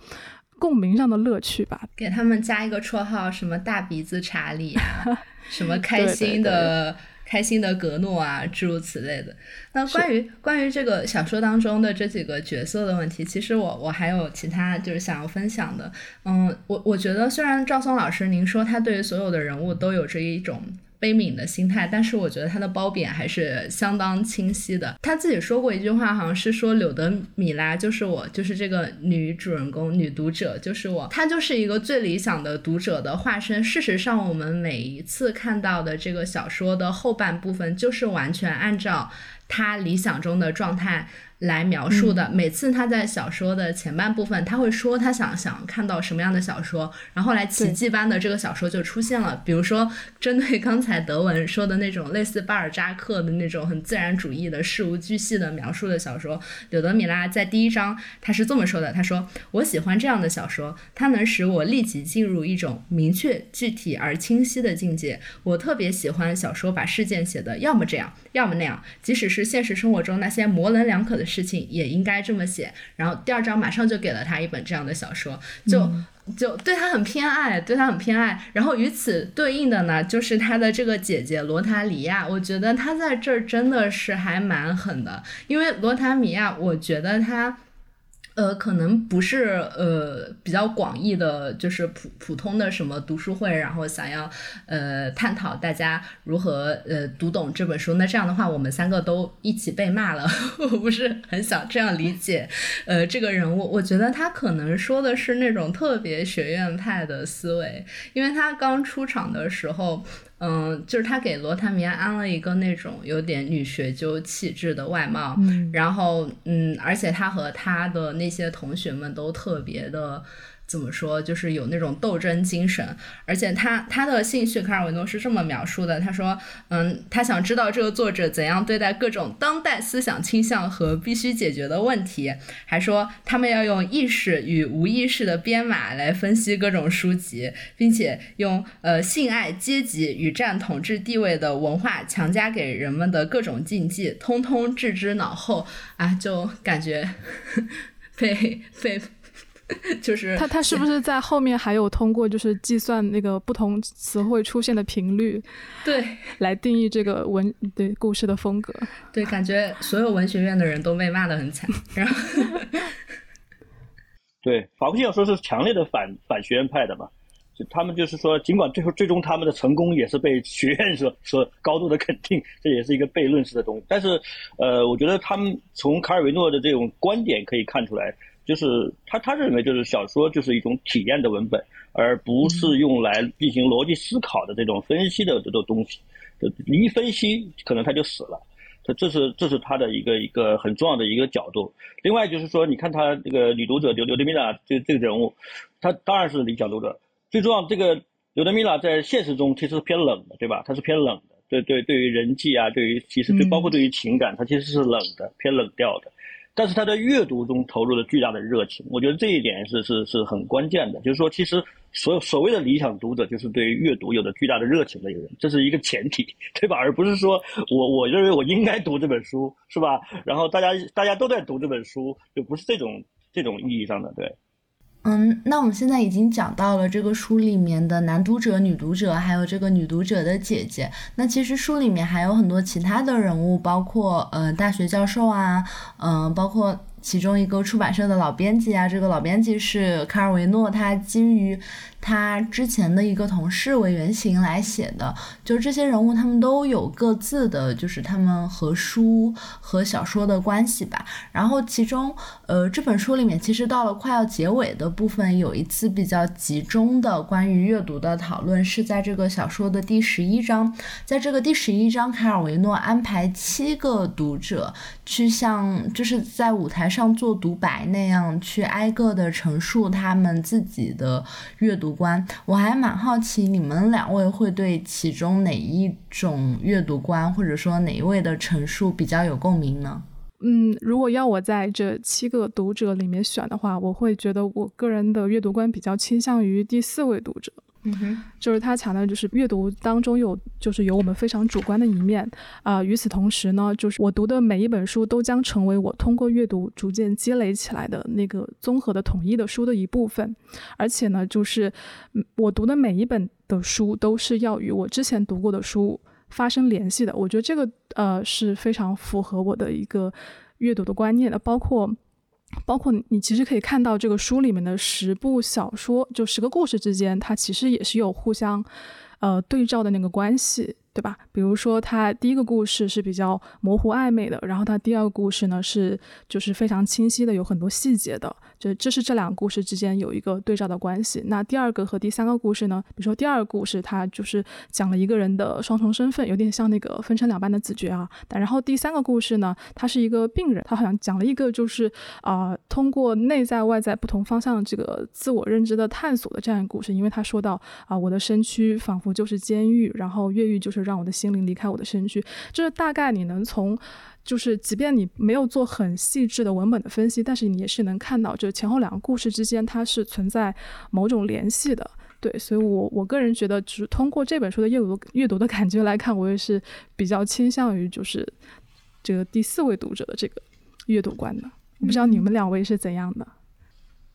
共鸣上的乐趣吧，给他们加一个绰号，什么大鼻子查理啊，[LAUGHS] 什么开心的开心的格诺啊，诸如此类的。那关于关于这个小说当中的这几个角色的问题，其实我我还有其他就是想要分享的。嗯，我我觉得虽然赵松老师您说他对于所有的人物都有着一种。悲悯的心态，但是我觉得他的褒贬还是相当清晰的。他自己说过一句话，好像是说柳德米拉就是我，就是这个女主人公、女读者就是我，她就是一个最理想的读者的化身。事实上，我们每一次看到的这个小说的后半部分，就是完全按照她理想中的状态。来描述的。每次他在小说的前半部分，他会说他想想看到什么样的小说，然后来奇迹般的这个小说就出现了。比如说，针对刚才德文说的那种类似巴尔扎克的那种很自然主义的事无巨细的描述的小说，柳德米拉在第一章他是这么说的：他说，我喜欢这样的小说，它能使我立即进入一种明确、具体而清晰的境界。我特别喜欢小说把事件写的要么这样，要么那样，即使是现实生活中那些模棱两可的。事情也应该这么写，然后第二章马上就给了他一本这样的小说，就就对他很偏爱，对他很偏爱。然后与此对应的呢，就是他的这个姐姐罗塔里亚，我觉得他在这儿真的是还蛮狠的，因为罗塔米亚，我觉得他。呃，可能不是呃比较广义的，就是普普通的什么读书会，然后想要呃探讨大家如何呃读懂这本书。那这样的话，我们三个都一起被骂了，[LAUGHS] 我不是很想这样理解。呃，这个人物，我觉得他可能说的是那种特别学院派的思维，因为他刚出场的时候。嗯，就是他给罗塔米亚安了一个那种有点女学究气质的外貌，然后嗯，而且他和他的那些同学们都特别的怎么说，就是有那种斗争精神，而且他他的兴趣，卡尔维诺是这么描述的，他说，嗯，他想知道这个作者怎样对待各种当代思想倾向和必须解决的问题，还说他们要用意识与无意识的编码来分析各种书籍，并且用呃性爱、阶级与占统治地位的文化强加给人们的各种禁忌，通通置之脑后啊，就感觉被 [LAUGHS] 被。[LAUGHS] 就是他，他是不是在后面还有通过就是计算那个不同词汇出现的频率，对，来定义这个文对故事的风格？对，感觉所有文学院的人都被骂的很惨。然后，[LAUGHS] 对，法国小说是强烈的反反学院派的嘛？就他们就是说，尽管最后最终他们的成功也是被学院所所高度的肯定，这也是一个悖论式的东西。但是，呃，我觉得他们从卡尔维诺的这种观点可以看出来。就是他，他认为就是小说就是一种体验的文本，而不是用来进行逻辑思考的这种分析的这种东西。一分析，可能他就死了。这这是这是他的一个一个很重要的一个角度。另外就是说，你看他这个女读者刘刘德米拉这这个人物，他当然是理想读者。最重要，这个刘德米拉在现实中其实是偏冷的，对吧？他是偏冷的，对对，对于人际啊，对于其实对包括对于情感，他其实是冷的，偏冷调的。但是他在阅读中投入了巨大的热情，我觉得这一点是是是很关键的。就是说，其实所所谓的理想读者，就是对于阅读有着巨大的热情的一个人，这是一个前提，对吧？而不是说我我认为我应该读这本书，是吧？然后大家大家都在读这本书，就不是这种这种意义上的，对。嗯，那我们现在已经讲到了这个书里面的男读者、女读者，还有这个女读者的姐姐。那其实书里面还有很多其他的人物，包括呃大学教授啊，嗯，包括。其中一个出版社的老编辑啊，这个老编辑是卡尔维诺，他基于他之前的一个同事为原型来写的。就这些人物，他们都有各自的，就是他们和书和小说的关系吧。然后其中，呃，这本书里面其实到了快要结尾的部分，有一次比较集中的关于阅读的讨论，是在这个小说的第十一章。在这个第十一章，卡尔维诺安排七个读者去向，就是在舞台。上做独白那样去挨个的陈述他们自己的阅读观，我还蛮好奇你们两位会对其中哪一种阅读观，或者说哪一位的陈述比较有共鸣呢？嗯，如果要我在这七个读者里面选的话，我会觉得我个人的阅读观比较倾向于第四位读者。嗯哼，就是他强调，就是阅读当中有，就是有我们非常主观的一面啊。与此同时呢，就是我读的每一本书都将成为我通过阅读逐渐积累起来的那个综合的统一的书的一部分。而且呢，就是我读的每一本的书都是要与我之前读过的书发生联系的。我觉得这个呃是非常符合我的一个阅读的观念的，包括。包括你，其实可以看到这个书里面的十部小说，就十个故事之间，它其实也是有互相，呃，对照的那个关系。对吧？比如说，它第一个故事是比较模糊暧昧的，然后它第二个故事呢是就是非常清晰的，有很多细节的。就这是这两个故事之间有一个对照的关系。那第二个和第三个故事呢？比如说第二个故事，它就是讲了一个人的双重身份，有点像那个分成两半的子爵啊。但然后第三个故事呢，他是一个病人，他好像讲了一个就是啊，通过内在外在不同方向的这个自我认知的探索的这样一个故事。因为他说到啊，我的身躯仿佛就是监狱，然后越狱就是。让我的心灵离开我的身躯，就是大概你能从，就是即便你没有做很细致的文本的分析，但是你也是能看到，就是前后两个故事之间它是存在某种联系的。对，所以我我个人觉得，只通过这本书的阅读阅读的感觉来看，我也是比较倾向于就是这个第四位读者的这个阅读观的。我不知道你们两位是怎样的。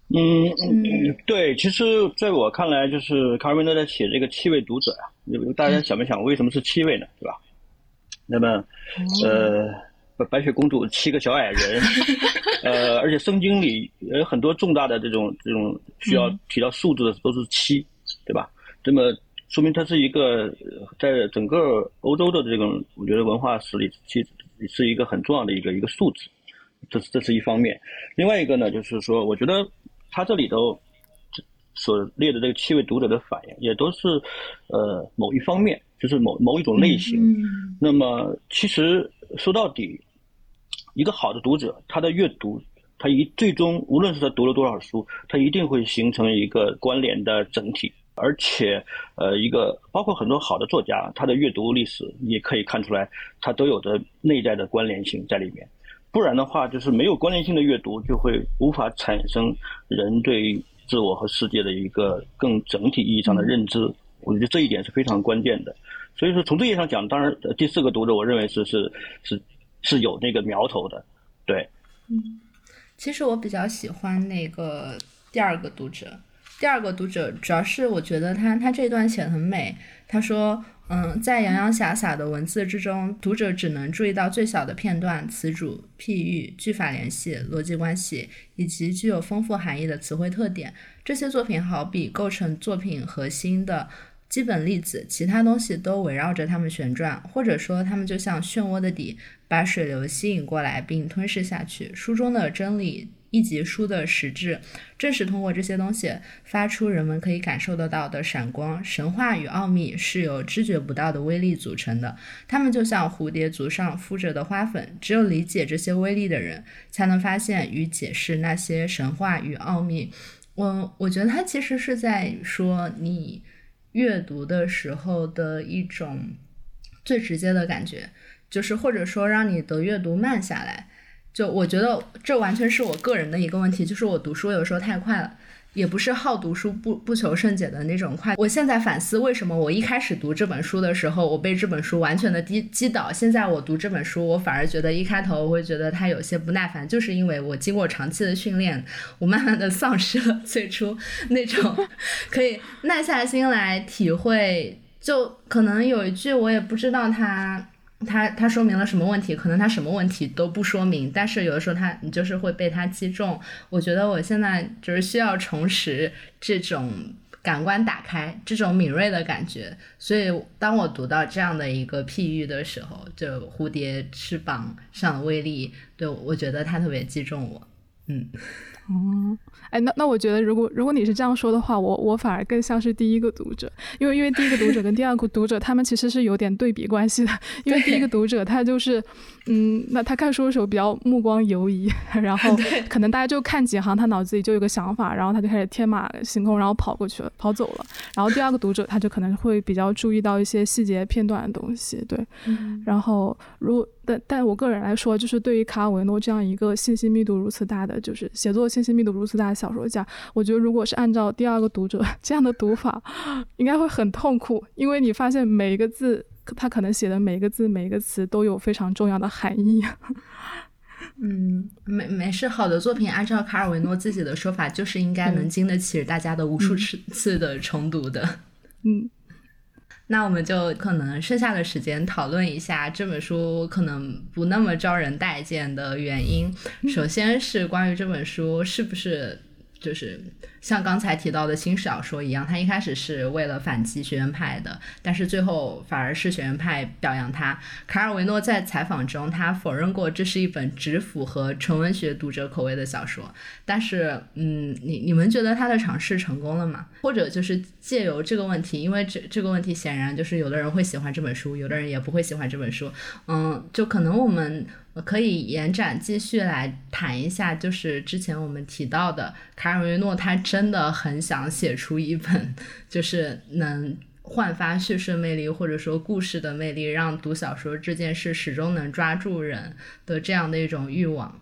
嗯嗯，对，其实在我看来，就是卡尔维诺在写这个七位读者啊，大家想没想为什么是七位呢？对吧？那么，呃，白雪公主七个小矮人，[LAUGHS] 呃，而且圣经里有很多重大的这种这种需要提到数字的都是七，对吧？那么说明它是一个在整个欧洲的这种，我觉得文化史里其是一个很重要的一个一个数字，这是这是一方面。另外一个呢，就是说，我觉得。他这里头所列的这个七位读者的反应，也都是呃某一方面，就是某某一种类型。那么，其实说到底，一个好的读者，他的阅读他一最终无论是他读了多少书，他一定会形成一个关联的整体。而且，呃，一个包括很多好的作家，他的阅读历史也可以看出来，他都有着内在的关联性在里面。不然的话，就是没有关联性的阅读，就会无法产生人对自我和世界的一个更整体意义上的认知。我觉得这一点是非常关键的。所以说，从这意义上讲，当然第四个读者，我认为是是是是有那个苗头的。对，嗯，其实我比较喜欢那个第二个读者。第二个读者主要是我觉得他他这段写的很美。他说，嗯，在洋洋洒洒的文字之中，读者只能注意到最小的片段、词组、譬喻、句法联系、逻辑关系，以及具有丰富含义的词汇特点。这些作品好比构成作品核心的基本粒子，其他东西都围绕着它们旋转，或者说它们就像漩涡的底，把水流吸引过来并吞噬下去。书中的真理。以及书的实质，正是通过这些东西发出人们可以感受得到的闪光。神话与奥秘是由知觉不到的威力组成的，它们就像蝴蝶足上敷着的花粉。只有理解这些威力的人，才能发现与解释那些神话与奥秘。我我觉得他其实是在说你阅读的时候的一种最直接的感觉，就是或者说让你的阅读慢下来。就我觉得这完全是我个人的一个问题，就是我读书有时候太快了，也不是好读书不不求甚解的那种快。我现在反思，为什么我一开始读这本书的时候，我被这本书完全的击击倒，现在我读这本书，我反而觉得一开头我会觉得它有些不耐烦，就是因为我经过长期的训练，我慢慢的丧失了最初那种可以耐下心来体会。就可能有一句我也不知道它。他他说明了什么问题？可能他什么问题都不说明，但是有的时候他你就是会被他击中。我觉得我现在就是需要重拾这种感官打开，这种敏锐的感觉。所以当我读到这样的一个譬喻的时候，就蝴蝶翅膀上的威力，对我觉得它特别击中我。嗯。嗯，哎，那那我觉得，如果如果你是这样说的话，我我反而更像是第一个读者，因为因为第一个读者跟第二个读者，他们其实是有点对比关系的。[LAUGHS] 因为第一个读者他就是，嗯，那他看书的时候比较目光游移，[LAUGHS] 然后 [LAUGHS] 可能大家就看几行，他脑子里就有个想法，然后他就开始天马行空，然后跑过去了，跑走了。然后第二个读者他就可能会比较注意到一些细节片段的东西，对。然后如但但我个人来说，就是对于卡尔维诺这样一个信息密度如此大的，就是写作。信息密度如此大的小说家，我觉得如果是按照第二个读者这样的读法，[LAUGHS] 应该会很痛苦，因为你发现每一个字，他可能写的每一个字、每一个词都有非常重要的含义。[LAUGHS] 嗯，没没事，好的作品，按照卡尔维诺自己的说法，就是应该能经得起大家的无数次次的重读的。[LAUGHS] 嗯。那我们就可能剩下的时间讨论一下这本书可能不那么招人待见的原因。首先是关于这本书是不是。就是像刚才提到的新小说一样，他一开始是为了反击学院派的，但是最后反而是学院派表扬他。卡尔维诺在采访中，他否认过这是一本只符合纯文学读者口味的小说。但是，嗯，你你们觉得他的尝试成功了吗？或者就是借由这个问题，因为这这个问题显然就是有的人会喜欢这本书，有的人也不会喜欢这本书。嗯，就可能我们。可以延展继续来谈一下，就是之前我们提到的卡尔维诺，他真的很想写出一本，就是能焕发叙事魅力或者说故事的魅力，让读小说这件事始终能抓住人的这样的一种欲望。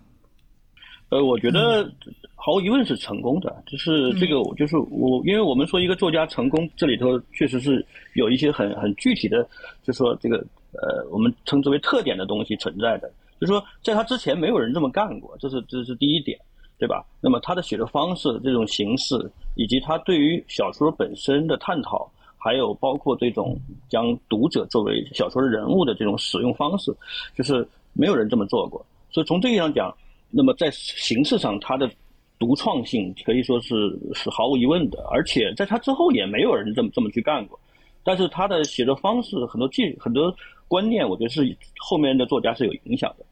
呃，我觉得毫无疑问是成功的，就是这个，就是我，因为我们说一个作家成功，这里头确实是有一些很很具体的，就说这个呃，我们称之为特点的东西存在的。就是说，在他之前没有人这么干过，这是这是第一点，对吧？那么他的写作方式、这种形式，以及他对于小说本身的探讨，还有包括这种将读者作为小说人物的这种使用方式，就是没有人这么做过。所以从这个上讲，那么在形式上，他的独创性可以说是是毫无疑问的。而且在他之后也没有人这么这么去干过。但是他的写作方式很多技很多。观念，我觉得是后面的作家是有影响的。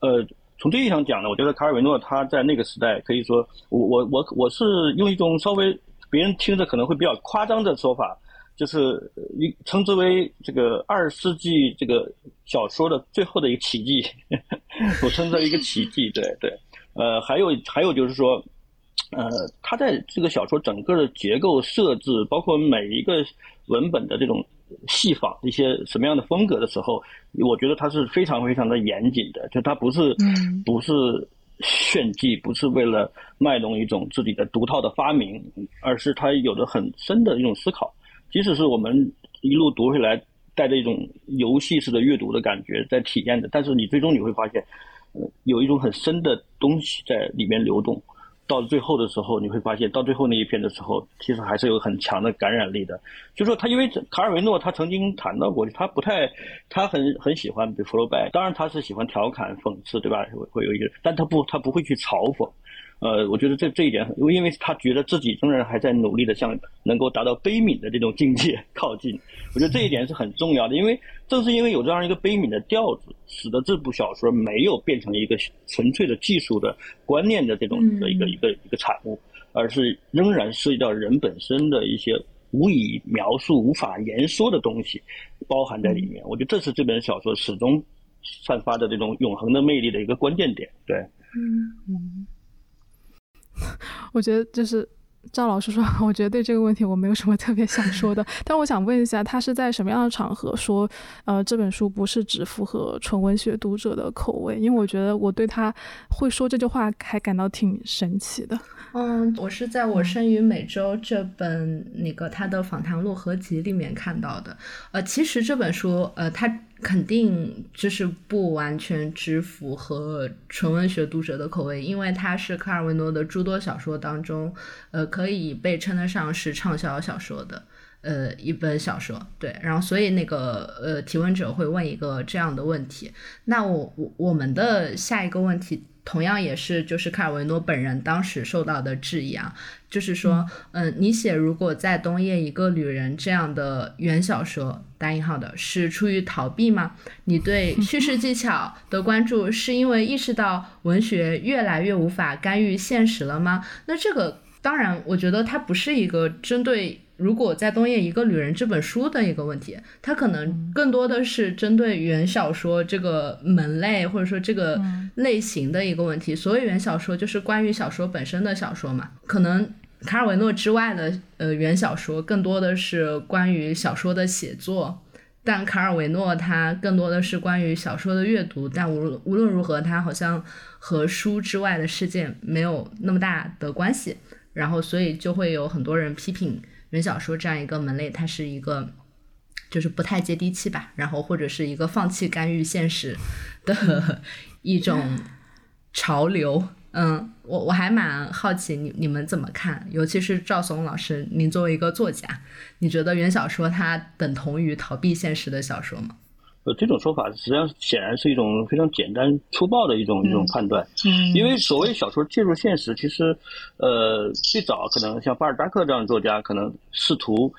呃，从这意义上讲呢，我觉得卡尔维诺他在那个时代，可以说，我我我我是用一种稍微别人听着可能会比较夸张的说法，就是一称之为这个二十世纪这个小说的最后的一个奇迹，[LAUGHS] 我称之为一个奇迹。对对，呃，还有还有就是说，呃，他在这个小说整个的结构设置，包括每一个文本的这种戏仿一些什么样的风格的时候，我觉得他是非常非常的严谨的，就他不是不是炫技，不是为了卖弄一种自己的独套的发明，而是他有着很深的一种思考。即使是我们一路读回来，带着一种游戏式的阅读的感觉在体验的，但是你最终你会发现，呃，有一种很深的东西在里面流动。到最后的时候，你会发现，到最后那一片的时候，其实还是有很强的感染力的。就说他，因为卡尔维诺他曾经谈到过，他不太，他很很喜欢比弗罗拜，当然他是喜欢调侃讽刺，对吧？会会有一个，但他不，他不会去嘲讽。呃，我觉得这这一点，因为他觉得自己仍然还在努力的向能够达到悲悯的这种境界靠近。我觉得这一点是很重要的，因为正是因为有这样一个悲悯的调子，使得这部小说没有变成一个纯粹的技术的观念的这种的一个一个一个产物，而是仍然涉及到人本身的一些无以描述、无法言说的东西包含在里面。我觉得这是这本小说始终散发的这种永恒的魅力的一个关键点。对，嗯嗯。[LAUGHS] 我觉得就是赵老师说，[LAUGHS] 我觉得对这个问题我没有什么特别想说的。但我想问一下，他是在什么样的场合说，呃，这本书不是只符合纯文学读者的口味？因为我觉得我对他会说这句话还感到挺神奇的。嗯，我是在我生于美洲这本那个他的访谈录合集里面看到的。呃，其实这本书，呃，他。肯定就是不完全只符合纯文学读者的口味，因为它是卡尔维诺的诸多小说当中，呃，可以被称得上是畅销小说的，呃，一本小说。对，然后所以那个呃提问者会问一个这样的问题，那我我我们的下一个问题。同样也是，就是卡尔维诺本人当时受到的质疑啊，就是说，嗯，你写如果在冬夜一个旅人这样的原小说（打引号的）是出于逃避吗？你对叙事技巧的关注是因为意识到文学越来越无法干预现实了吗？那这个当然，我觉得它不是一个针对。如果在冬夜一个旅人这本书的一个问题，它可能更多的是针对原小说这个门类或者说这个类型的一个问题。所谓原小说就是关于小说本身的小说嘛，可能卡尔维诺之外的呃原小说更多的是关于小说的写作，但卡尔维诺他更多的是关于小说的阅读。但无无论如何，他好像和书之外的世界没有那么大的关系，然后所以就会有很多人批评。原小说这样一个门类，它是一个就是不太接地气吧，然后或者是一个放弃干预现实的 [LAUGHS] 一种潮流。嗯，我我还蛮好奇你你们怎么看，尤其是赵松老师，您作为一个作家，你觉得原小说它等同于逃避现实的小说吗？呃，这种说法实际上显然是一种非常简单粗暴的一种一种判断。嗯，因为所谓小说介入现实，其实，呃，最早可能像巴尔扎克这样的作家，可能试图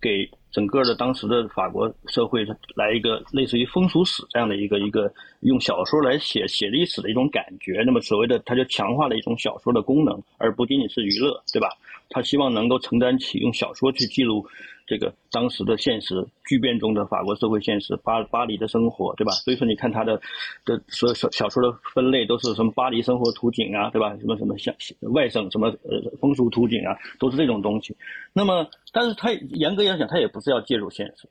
给整个的当时的法国社会来一个类似于风俗史这样的一个一个用小说来写写历史的一种感觉。那么所谓的他就强化了一种小说的功能，而不仅仅是娱乐，对吧？他希望能够承担起用小说去记录。这个当时的现实巨变中的法国社会现实，巴巴黎的生活，对吧？所以说你看他的的所有小小说的分类都是什么巴黎生活图景啊，对吧？什么什么像外省什么呃风俗图景啊，都是这种东西。那么，但是他严格来讲，他也不是要介入现实，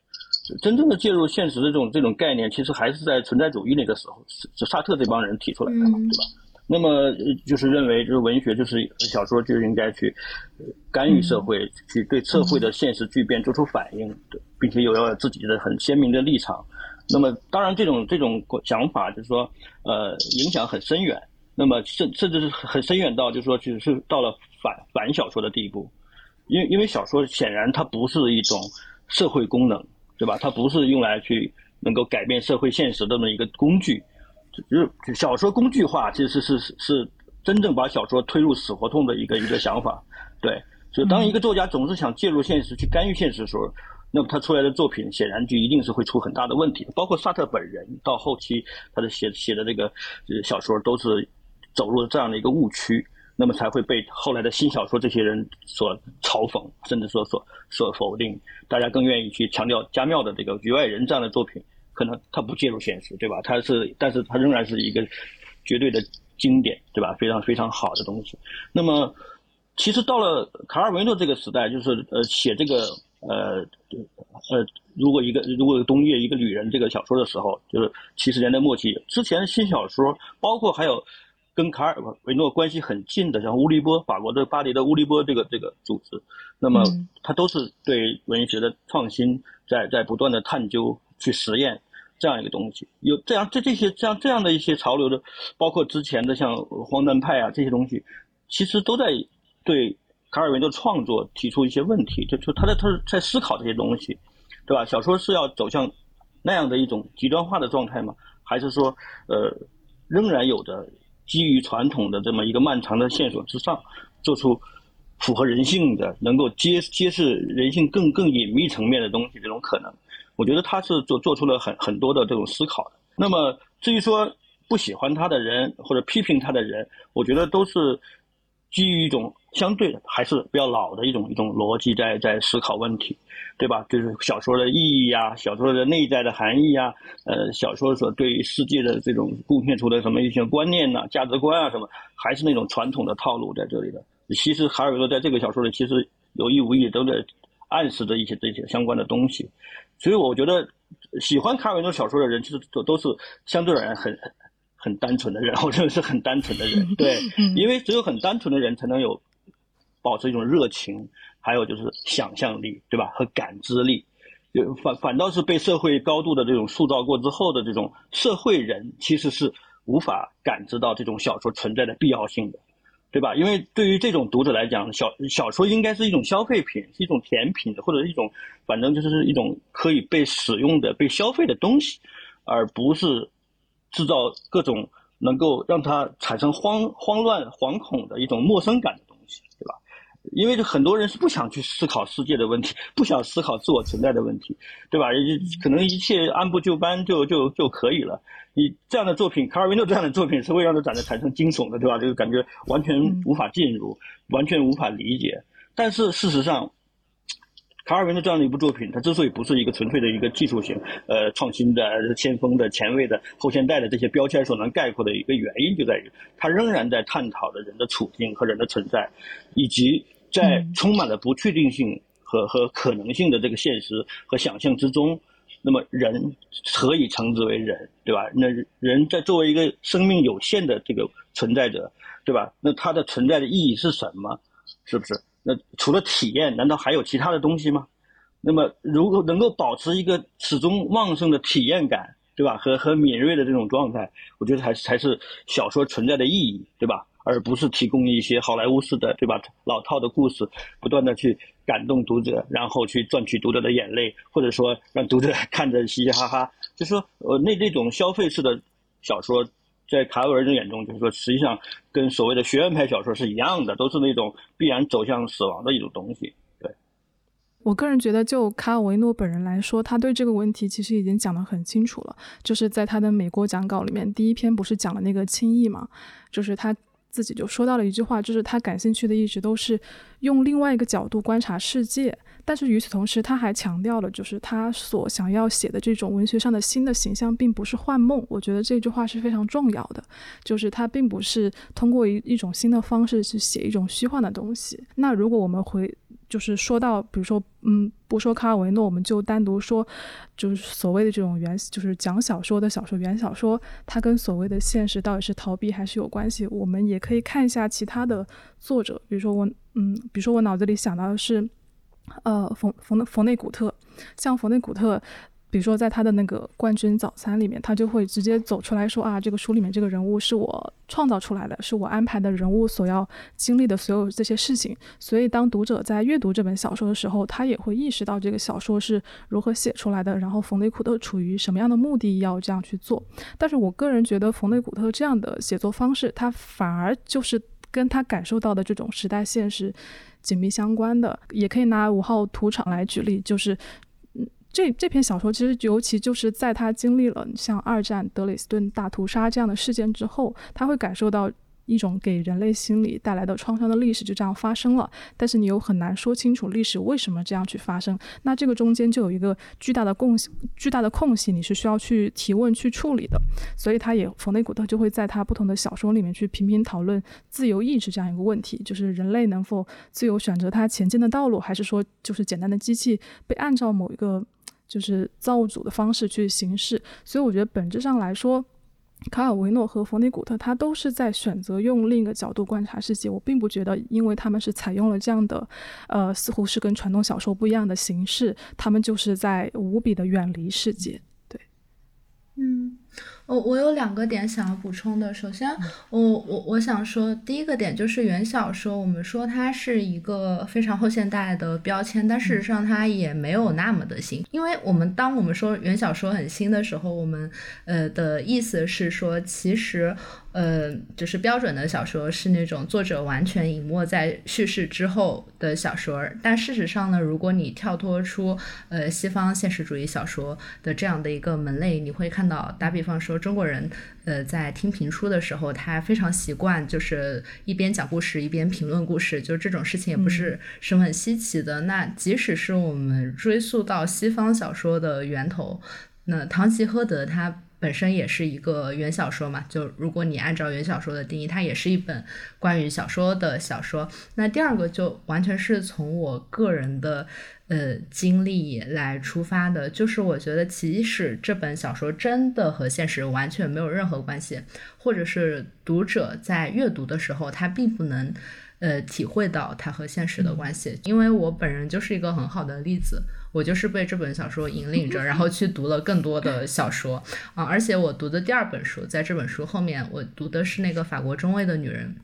真正的介入现实的这种这种概念，其实还是在存在主义那个时候，是沙特这帮人提出来的嘛，对吧？那么就是认为，就是文学，就是小说，就应该去干预社会，去对社会的现实巨变做出反应，并且有要自己的很鲜明的立场。那么，当然，这种这种想法就是说，呃，影响很深远。那么，甚甚至是很深远到，就是说，就是到了反反小说的地步。因为因为小说显然它不是一种社会功能，对吧？它不是用来去能够改变社会现实的这么一个工具。就是小说工具化，其实是是是真正把小说推入死胡同的一个一个想法。对，所以当一个作家总是想介入现实、去干预现实的时候，那么他出来的作品显然就一定是会出很大的问题。包括萨特本人到后期他的写写的这个小说都是走入了这样的一个误区，那么才会被后来的新小说这些人所嘲讽，甚至说所所否定。大家更愿意去强调加缪的这个《局外人》这样的作品。可能他不介入现实，对吧？他是，但是他仍然是一个绝对的经典，对吧？非常非常好的东西。那么，其实到了卡尔维诺这个时代，就是呃写这个呃呃，如果一个如果冬夜一个旅人这个小说的时候，就是七十年代末期，之前新小说，包括还有跟卡尔维诺关系很近的，像乌利波，法国的巴黎的乌利波这个这个组织，那么他都是对文学的创新在在不断的探究去实验。这样一个东西，有这样这这些这样这样的一些潮流的，包括之前的像荒诞派啊这些东西，其实都在对卡尔文的创作提出一些问题，就就他在他在思考这些东西，对吧？小说是要走向那样的一种极端化的状态吗？还是说，呃，仍然有着基于传统的这么一个漫长的线索之上，做出符合人性的、能够揭揭示人性更更隐秘层面的东西这种可能？我觉得他是做做出了很很多的这种思考的。那么至于说不喜欢他的人或者批评他的人，我觉得都是基于一种相对还是比较老的一种一种逻辑在在思考问题，对吧？就是小说的意义呀，小说的内在的含义呀，呃，小说所对世界的这种贡献出的什么一些观念呐、价值观啊什么，还是那种传统的套路在这里的。其实海尔维诺在这个小说里，其实有意无意都在暗示着一些这些相关的东西。所以我觉得，喜欢卡尔维诺小说的人，其实都都是相对而言很很单纯的人，我认为是很单纯的人。[LAUGHS] 对，因为只有很单纯的人才能有保持一种热情，还有就是想象力，对吧？和感知力。就反反倒是被社会高度的这种塑造过之后的这种社会人，其实是无法感知到这种小说存在的必要性的。对吧？因为对于这种读者来讲，小小说应该是一种消费品，是一种甜品，或者一种，反正就是一种可以被使用的、被消费的东西，而不是制造各种能够让他产生慌慌乱、惶恐的一种陌生感，因为很多人是不想去思考世界的问题，不想思考自我存在的问题，对吧？可能一切按部就班就就就可以了。你这样的作品，卡尔维诺这样的作品是会让他产生惊悚的，对吧？这个感觉完全无法进入，完全无法理解。但是事实上，卡尔维诺这样的一部作品，它之所以不是一个纯粹的一个技术型、呃创新的、先锋的、前卫的、后现代的这些标签所能概括的一个原因，就在于它仍然在探讨着人的处境和人的存在，以及在充满了不确定性和和可能性的这个现实和想象之中。那么人何以称之为人，对吧？那人在作为一个生命有限的这个存在者，对吧？那它的存在的意义是什么？是不是？那除了体验，难道还有其他的东西吗？那么如果能够保持一个始终旺盛的体验感，对吧？和和敏锐的这种状态，我觉得才才是小说存在的意义，对吧？而不是提供一些好莱坞式的，对吧？老套的故事，不断的去感动读者，然后去赚取读者的眼泪，或者说让读者 [LAUGHS] 看着嘻嘻哈哈。就说，呃，那那种消费式的小说，在卡维尔的眼中，就是说，实际上跟所谓的学院派小说是一样的，都是那种必然走向死亡的一种东西。对，我个人觉得，就卡尔维诺本人来说，他对这个问题其实已经讲得很清楚了。就是在他的美国讲稿里面，第一篇不是讲了那个轻易嘛？就是他。自己就说到了一句话，就是他感兴趣的一直都是用另外一个角度观察世界，但是与此同时，他还强调了，就是他所想要写的这种文学上的新的形象，并不是幻梦。我觉得这句话是非常重要的，就是他并不是通过一一种新的方式去写一种虚幻的东西。那如果我们回。就是说到，比如说，嗯，不说卡尔维诺，我们就单独说，就是所谓的这种原，就是讲小说的小说原小说，它跟所谓的现实到底是逃避还是有关系？我们也可以看一下其他的作者，比如说我，嗯，比如说我脑子里想到的是，呃，冯冯冯内古特，像冯内古特。比如说，在他的那个《冠军早餐》里面，他就会直接走出来说：“啊，这个书里面这个人物是我创造出来的，是我安排的人物所要经历的所有这些事情。”所以，当读者在阅读这本小说的时候，他也会意识到这个小说是如何写出来的，然后冯内古特处于什么样的目的要这样去做。但是我个人觉得，冯内古特这样的写作方式，他反而就是跟他感受到的这种时代现实紧密相关的。也可以拿五号屠场来举例，就是。嗯这这篇小说其实尤其就是在他经历了像二战德累斯顿大屠杀这样的事件之后，他会感受到一种给人类心理带来的创伤的历史就这样发生了，但是你又很难说清楚历史为什么这样去发生。那这个中间就有一个巨大的空巨大的空隙，你是需要去提问去处理的。所以他也冯内古特就会在他不同的小说里面去频频讨论自由意志这样一个问题，就是人类能否自由选择他前进的道路，还是说就是简单的机器被按照某一个就是造物主的方式去行事。所以我觉得本质上来说。卡尔维诺和冯尼古特，他都是在选择用另一个角度观察世界。我并不觉得，因为他们是采用了这样的，呃，似乎是跟传统小说不一样的形式，他们就是在无比的远离世界。对，嗯。我我有两个点想要补充的。首先，我我我想说，第一个点就是原小说，我们说它是一个非常后现代的标签，但事实上它也没有那么的新。因为我们当我们说原小说很新的时候，我们呃的意思是说，其实呃就是标准的小说是那种作者完全隐没在叙事之后的小说。但事实上呢，如果你跳脱出呃西方现实主义小说的这样的一个门类，你会看到，打比方说。中国人，呃，在听评书的时候，他非常习惯，就是一边讲故事一边评论故事，就这种事情也不是什么很稀奇的。那即使是我们追溯到西方小说的源头，那《堂吉诃德》它本身也是一个原小说嘛。就如果你按照原小说的定义，它也是一本关于小说的小说。那第二个就完全是从我个人的。呃，经历来出发的，就是我觉得，即使这本小说真的和现实完全没有任何关系，或者是读者在阅读的时候，他并不能呃体会到它和现实的关系。因为我本人就是一个很好的例子，我就是被这本小说引领着，[LAUGHS] 然后去读了更多的小说啊，而且我读的第二本书，在这本书后面，我读的是那个法国中尉的女人。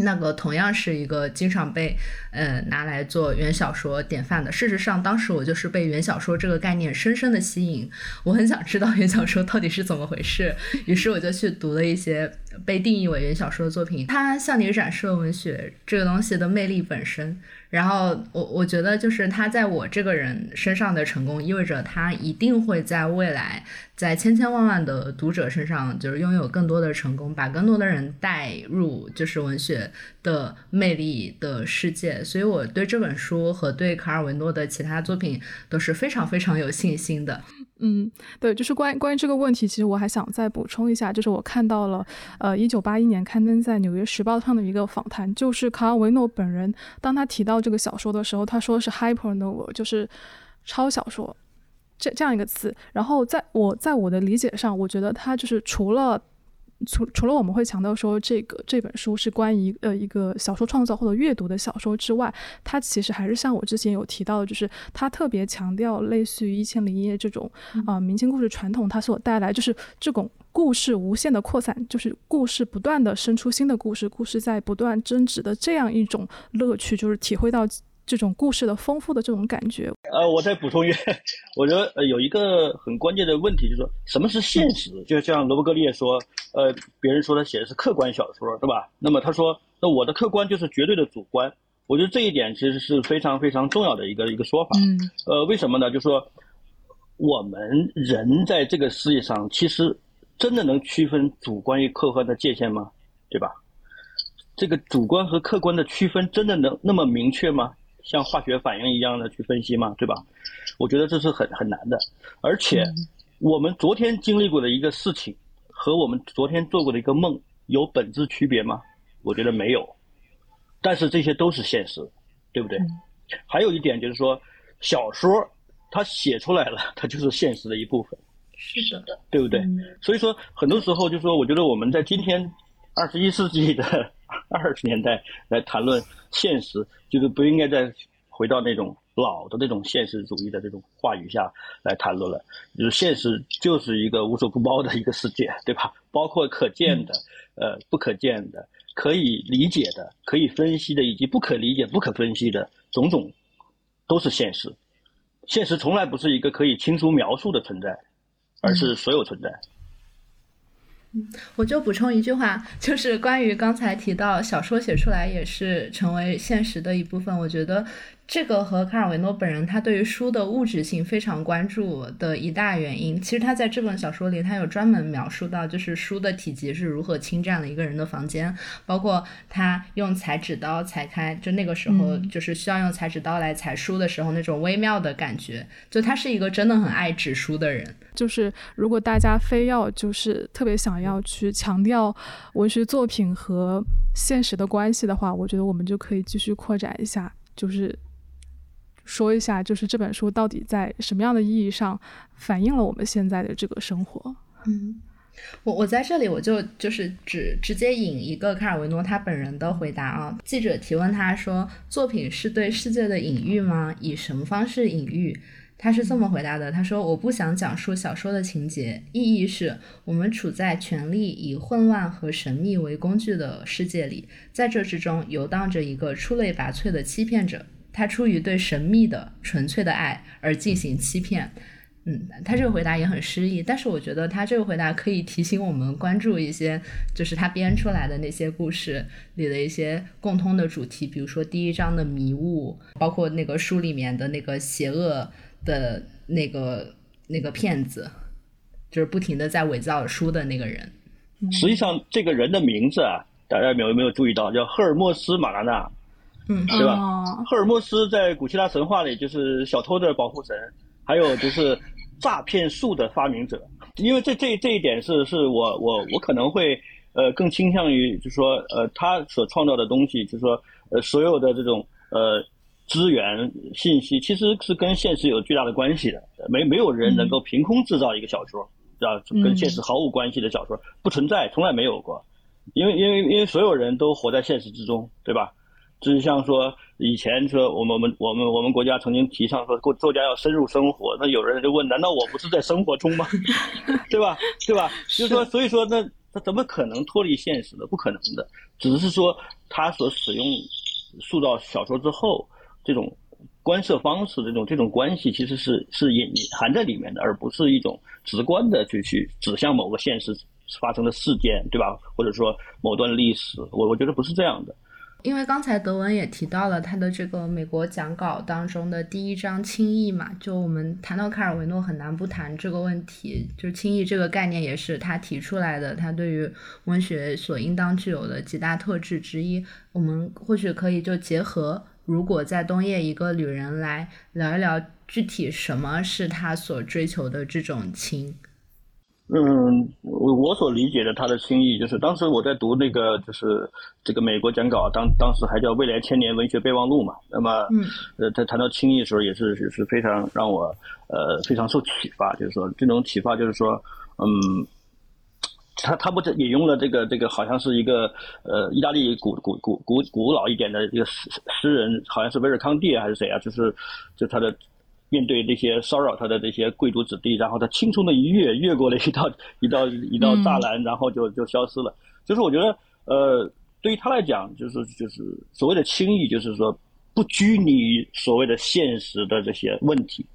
那个同样是一个经常被呃拿来做原小说典范的。事实上，当时我就是被原小说这个概念深深的吸引，我很想知道原小说到底是怎么回事，于是我就去读了一些被定义为原小说的作品。它向你展示了文学这个东西的魅力本身。然后我我觉得就是他在我这个人身上的成功，意味着他一定会在未来在千千万万的读者身上，就是拥有更多的成功，把更多的人带入就是文学的魅力的世界。所以我对这本书和对卡尔维诺的其他作品都是非常非常有信心的。嗯，对，就是关于关于这个问题，其实我还想再补充一下，就是我看到了，呃，一九八一年刊登在《纽约时报》上的一个访谈，就是卡尔维诺本人，当他提到这个小说的时候，他说是 hyper novel，就是超小说，这这样一个词。然后在我在我的理解上，我觉得他就是除了。除除了我们会强调说这个这本书是关于呃一个小说创造或者阅读的小说之外，它其实还是像我之前有提到的，就是它特别强调类似于《一千零一夜》这种啊民间故事传统，它所带来就是这种故事无限的扩散，就是故事不断的生出新的故事，故事在不断增值的这样一种乐趣，就是体会到。这种故事的丰富的这种感觉，呃，我再补充一，[LAUGHS] 我觉得呃有一个很关键的问题，就是说什么是现实？就像罗伯格列说，呃，别人说他写的是客观小说，对吧？那么他说，那我的客观就是绝对的主观。我觉得这一点其实是非常非常重要的一个一个说法。嗯。呃，为什么呢？就是说，我们人在这个世界上，其实真的能区分主观与客观的界限吗？对吧？这个主观和客观的区分真的能那么明确吗？像化学反应一样的去分析嘛，对吧？我觉得这是很很难的。而且，我们昨天经历过的一个事情和我们昨天做过的一个梦有本质区别吗？我觉得没有。但是这些都是现实，对不对？还有一点就是说，小说它写出来了，它就是现实的一部分。是的，对不对？所以说，很多时候就是说，我觉得我们在今天二十一世纪的。二十年代来谈论现实，就是不应该再回到那种老的那种现实主义的这种话语下来谈论了。就是现实就是一个无所不包的一个世界，对吧？包括可见的、呃不可见的、可以理解的、可以分析的，以及不可理解、不可分析的种种，都是现实。现实从来不是一个可以清楚描述的存在，而是所有存在。我就补充一句话，就是关于刚才提到小说写出来也是成为现实的一部分，我觉得。这个和卡尔维诺本人他对于书的物质性非常关注的一大原因，其实他在这本小说里，他有专门描述到，就是书的体积是如何侵占了一个人的房间，包括他用裁纸刀裁开，就那个时候就是需要用裁纸刀来裁书的时候那种微妙的感觉，就他是一个真的很爱纸书的人。就是如果大家非要就是特别想要去强调文学作品和现实的关系的话，我觉得我们就可以继续扩展一下，就是。说一下，就是这本书到底在什么样的意义上反映了我们现在的这个生活？嗯，我我在这里我就就是只直接引一个卡尔维诺他本人的回答啊。记者提问他说：“作品是对世界的隐喻吗？以什么方式隐喻？”他是这么回答的：“他说，我不想讲述小说的情节，意义是我们处在权力以混乱和神秘为工具的世界里，在这之中游荡着一个出类拔萃的欺骗者。”他出于对神秘的纯粹的爱而进行欺骗，嗯，他这个回答也很诗意，但是我觉得他这个回答可以提醒我们关注一些，就是他编出来的那些故事里的一些共通的主题，比如说第一章的迷雾，包括那个书里面的那个邪恶的那个那个骗子，就是不停的在伪造书的那个人。实际上，这个人的名字啊，大家有没有注意到，叫赫尔墨斯·马拉纳。嗯，对吧？赫尔墨斯在古希腊神话里就是小偷的保护神，还有就是诈骗术的发明者。因为这这这一点是是我我我可能会呃更倾向于就是说呃他所创造的东西，就是说呃所有的这种呃资源信息其实是跟现实有巨大的关系的。没没有人能够凭空制造一个小说，啊，跟现实毫无关系的小说不存在，从来没有过。因为因为因为所有人都活在现实之中，对吧？就是像说以前说我们我们我们我们国家曾经提倡说作作家要深入生活，那有人就问：难道我不是在生活中吗？[LAUGHS] 对吧？对吧？就是说，所以说那他怎么可能脱离现实呢？不可能的。只是说他所使用塑造小说之后这种观测方式，这种这种关系其实是是隐含在里面的，而不是一种直观的去去指向某个现实发生的事件，对吧？或者说某段历史，我我觉得不是这样的。因为刚才德文也提到了他的这个美国讲稿当中的第一章轻易嘛，就我们谈到卡尔维诺很难不谈这个问题，就轻易这个概念也是他提出来的，他对于文学所应当具有的几大特质之一。我们或许可以就结合，如果在冬夜一个旅人来聊一聊具体什么是他所追求的这种情。嗯，我我所理解的他的心意，就是当时我在读那个，就是这个美国讲稿，当当时还叫《未来千年文学备忘录》嘛。那么，嗯，呃，他谈到轻易的时候，也是也是非常让我呃非常受启发。就是说，这种启发就是说，嗯，他他不是引用了这个这个，好像是一个呃意大利古古古古古老一点的一个诗诗人，好像是维尔康蒂还是谁啊？就是就他的。面对这些骚扰他的这些贵族子弟，然后他轻松的一跃，越过了一道一道一道栅栏，然后就就消失了。就是我觉得，呃，对于他来讲，就是就是所谓的轻易，就是说不拘泥于所谓的现实的这些问题，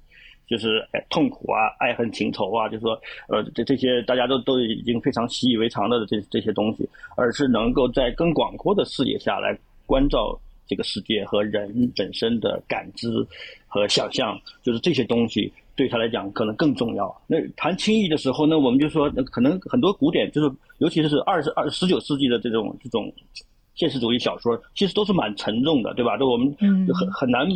就是痛苦啊、爱恨情仇啊，就是说，呃，这这些大家都都已经非常习以为常的这这些东西，而是能够在更广阔的视野下来关照。这个世界和人本身的感知和想象，就是这些东西对他来讲可能更重要。那谈轻易的时候呢，我们就说，可能很多古典，就是尤其是二十二十九世纪的这种这种现实主义小说，其实都是蛮沉重的，对吧？都我们很很难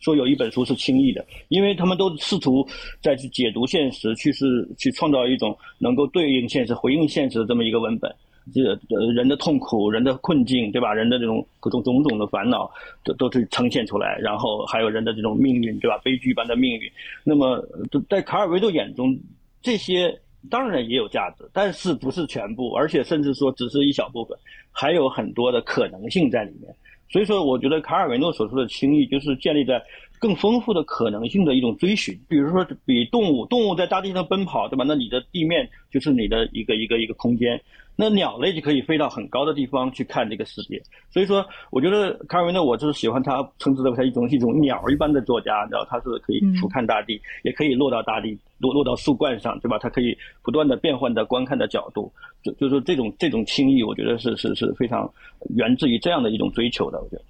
说有一本书是轻易的，因为他们都试图再去解读现实，去是去创造一种能够对应现实、回应现实的这么一个文本。这个人的痛苦、人的困境，对吧？人的这种各种种种的烦恼，都都是呈现出来。然后还有人的这种命运，对吧？悲剧般的命运。那么在卡尔维诺眼中，这些当然也有价值，但是不是全部，而且甚至说只是一小部分，还有很多的可能性在里面。所以说，我觉得卡尔维诺所说的轻易，就是建立在更丰富的可能性的一种追寻。比如说，比动物，动物在大地上奔跑，对吧？那你的地面就是你的一个一个一个空间。那鸟类就可以飞到很高的地方去看这个世界。所以说，我觉得卡尔维诺，我就是喜欢他，称之为他一种一种鸟一般的作家，然后他是可以俯瞰大地，也可以落到大地，落落到树冠上，对吧？他可以不断的变换的观看的角度，就就是这种这种轻易，我觉得是是是非常源自于这样的一种追求的，我觉得。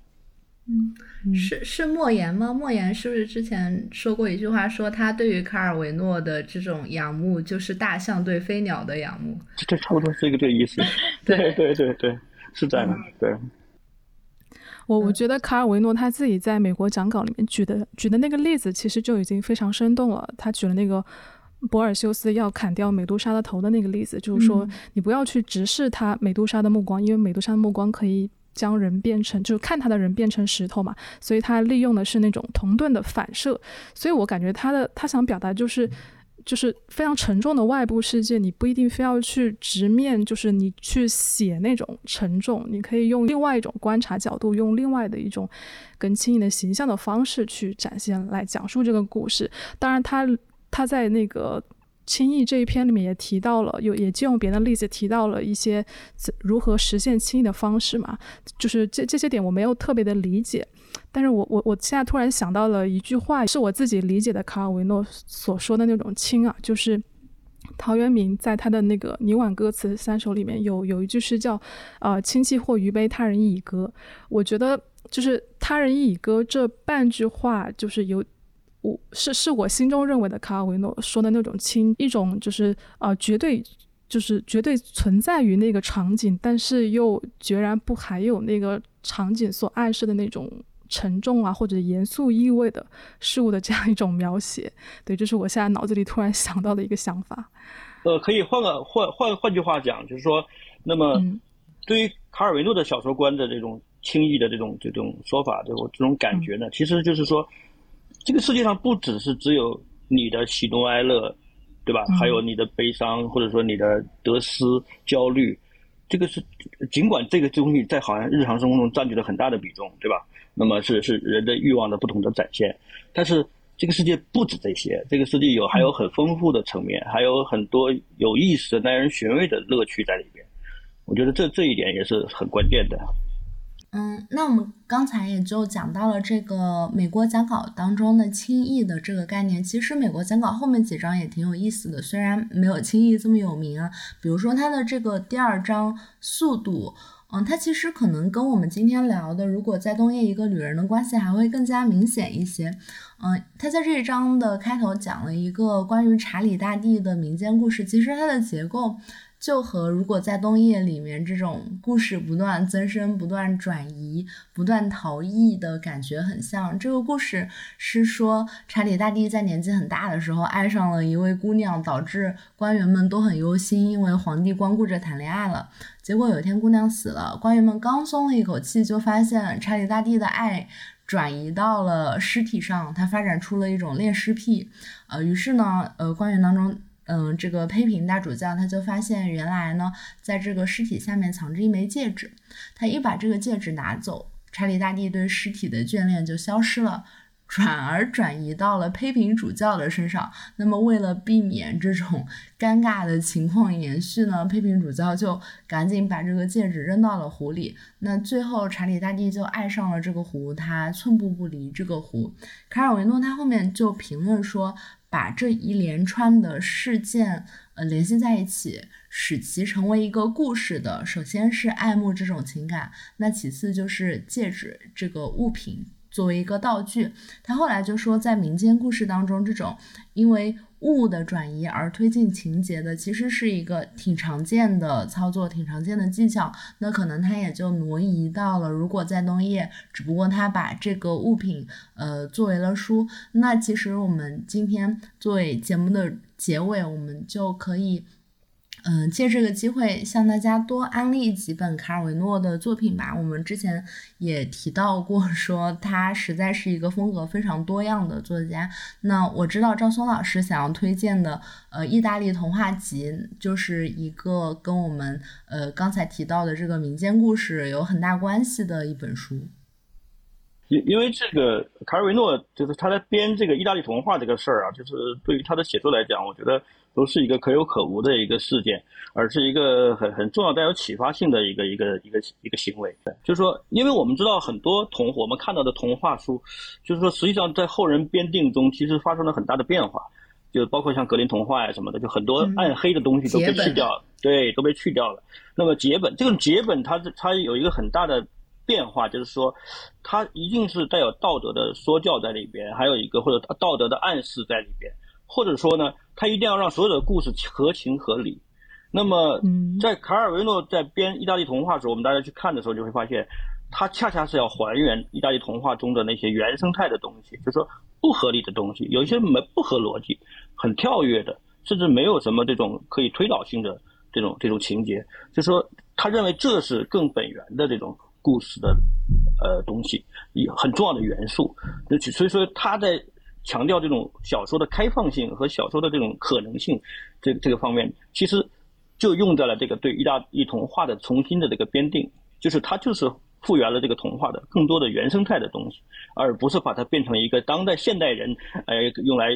嗯，是是莫言吗？莫言是不是之前说过一句话，说他对于卡尔维诺的这种仰慕，就是大象对飞鸟的仰慕？这差不多是一个这个意思。[LAUGHS] 对对对对，是这样的。对。我我觉得卡尔维诺他自己在美国讲稿里面举的举的那个例子，其实就已经非常生动了。他举了那个博尔修斯要砍掉美杜莎的头的那个例子，就是说你不要去直视他美杜莎的目光，因为美杜莎的目光可以。将人变成，就是看他的人变成石头嘛，所以他利用的是那种铜盾的反射，所以我感觉他的他想表达就是，就是非常沉重的外部世界，你不一定非要去直面，就是你去写那种沉重，你可以用另外一种观察角度，用另外的一种更轻盈的形象的方式去展现来讲述这个故事。当然，他他在那个。轻易这一篇里面也提到了，有也借用别的例子提到了一些如何实现轻易的方式嘛，就是这这些点我没有特别的理解，但是我我我现在突然想到了一句话，是我自己理解的卡尔维诺所说的那种轻啊，就是陶渊明在他的那个《泥碗歌词三首》里面有有一句是叫呃亲戚或余悲，他人亦已歌。我觉得就是他人亦以歌这半句话就是有。我是是我心中认为的卡尔维诺说的那种轻，一种就是呃绝对就是绝对存在于那个场景，但是又决然不含有那个场景所暗示的那种沉重啊或者严肃意味的事物的这样一种描写。对，这是我现在脑子里突然想到的一个想法。呃，可以换个换换换句话讲，就是说，那么对于卡尔维诺的小说观的这种轻易的这种这种说法，这种这种感觉呢，其实就是说。这个世界上不只是只有你的喜怒哀乐，对吧？还有你的悲伤，或者说你的得失、焦虑。这个是尽管这个东西在好像日常生活中占据了很大的比重，对吧？那么是是人的欲望的不同的展现。但是这个世界不止这些，这个世界有还有很丰富的层面，还有很多有意思的、耐人寻味的乐趣在里边。我觉得这这一点也是很关键的。嗯，那我们刚才也就讲到了这个美国讲稿当中的轻易的这个概念。其实美国讲稿后面几章也挺有意思的，虽然没有轻易这么有名啊。比如说它的这个第二章速度，嗯，它其实可能跟我们今天聊的如果在冬夜一个旅人的关系还会更加明显一些。嗯，它在这一章的开头讲了一个关于查理大帝的民间故事，其实它的结构。就和如果在冬夜里面这种故事不断增生、不断转移、不断逃逸的感觉很像。这个故事是说，查理大帝在年纪很大的时候爱上了一位姑娘，导致官员们都很忧心，因为皇帝光顾着谈恋爱了。结果有一天姑娘死了，官员们刚松了一口气，就发现查理大帝的爱转移到了尸体上，他发展出了一种恋尸癖。呃，于是呢，呃，官员当中。嗯，这个胚平大主教他就发现，原来呢，在这个尸体下面藏着一枚戒指。他一把这个戒指拿走，查理大帝对尸体的眷恋就消失了，转而转移到了胚平主教的身上。那么，为了避免这种 [LAUGHS] 尴尬的情况延续呢，胚平主教就赶紧把这个戒指扔到了湖里。那最后，查理大帝就爱上了这个湖，他寸步不离这个湖。卡尔维诺他后面就评论说。把这一连串的事件，呃，联系在一起，使其成为一个故事的，首先是爱慕这种情感，那其次就是戒指这个物品作为一个道具。他后来就说，在民间故事当中，这种因为。物的转移而推进情节的，其实是一个挺常见的操作，挺常见的技巧。那可能他也就挪移到了，如果在冬夜，只不过他把这个物品，呃，作为了书。那其实我们今天作为节目的结尾，我们就可以。嗯，借这个机会向大家多安利几本卡尔维诺的作品吧。我们之前也提到过，说他实在是一个风格非常多样的作家。那我知道赵松老师想要推荐的，呃，意大利童话集，就是一个跟我们呃刚才提到的这个民间故事有很大关系的一本书。因因为这个卡尔维诺就是他在编这个意大利童话这个事儿啊，就是对于他的写作来讲，我觉得都是一个可有可无的一个事件，而是一个很很重要带有启发性的一个一个一个一个行为。就是说，因为我们知道很多童我们看到的童话书，就是说实际上在后人编定中其实发生了很大的变化，就包括像格林童话呀什么的，就很多暗黑的东西都被去掉了，对，都被去掉了。那么结本这种结本，它它有一个很大的。变化就是说，它一定是带有道德的说教在里边，还有一个或者道德的暗示在里边，或者说呢，他一定要让所有的故事合情合理。那么，在卡尔维诺在编意大利童话的时候，我们大家去看的时候就会发现，他恰恰是要还原意大利童话中的那些原生态的东西，就是说不合理的东西，有一些没不合逻辑、很跳跃的，甚至没有什么这种可以推导性的这种这种情节，就说他认为这是更本源的这种。故事的呃东西，一很重要的元素，所以说他在强调这种小说的开放性和小说的这种可能性，这这个方面，其实就用在了这个对意大利童话的重新的这个编定，就是它就是复原了这个童话的更多的原生态的东西，而不是把它变成一个当代现代人呃用来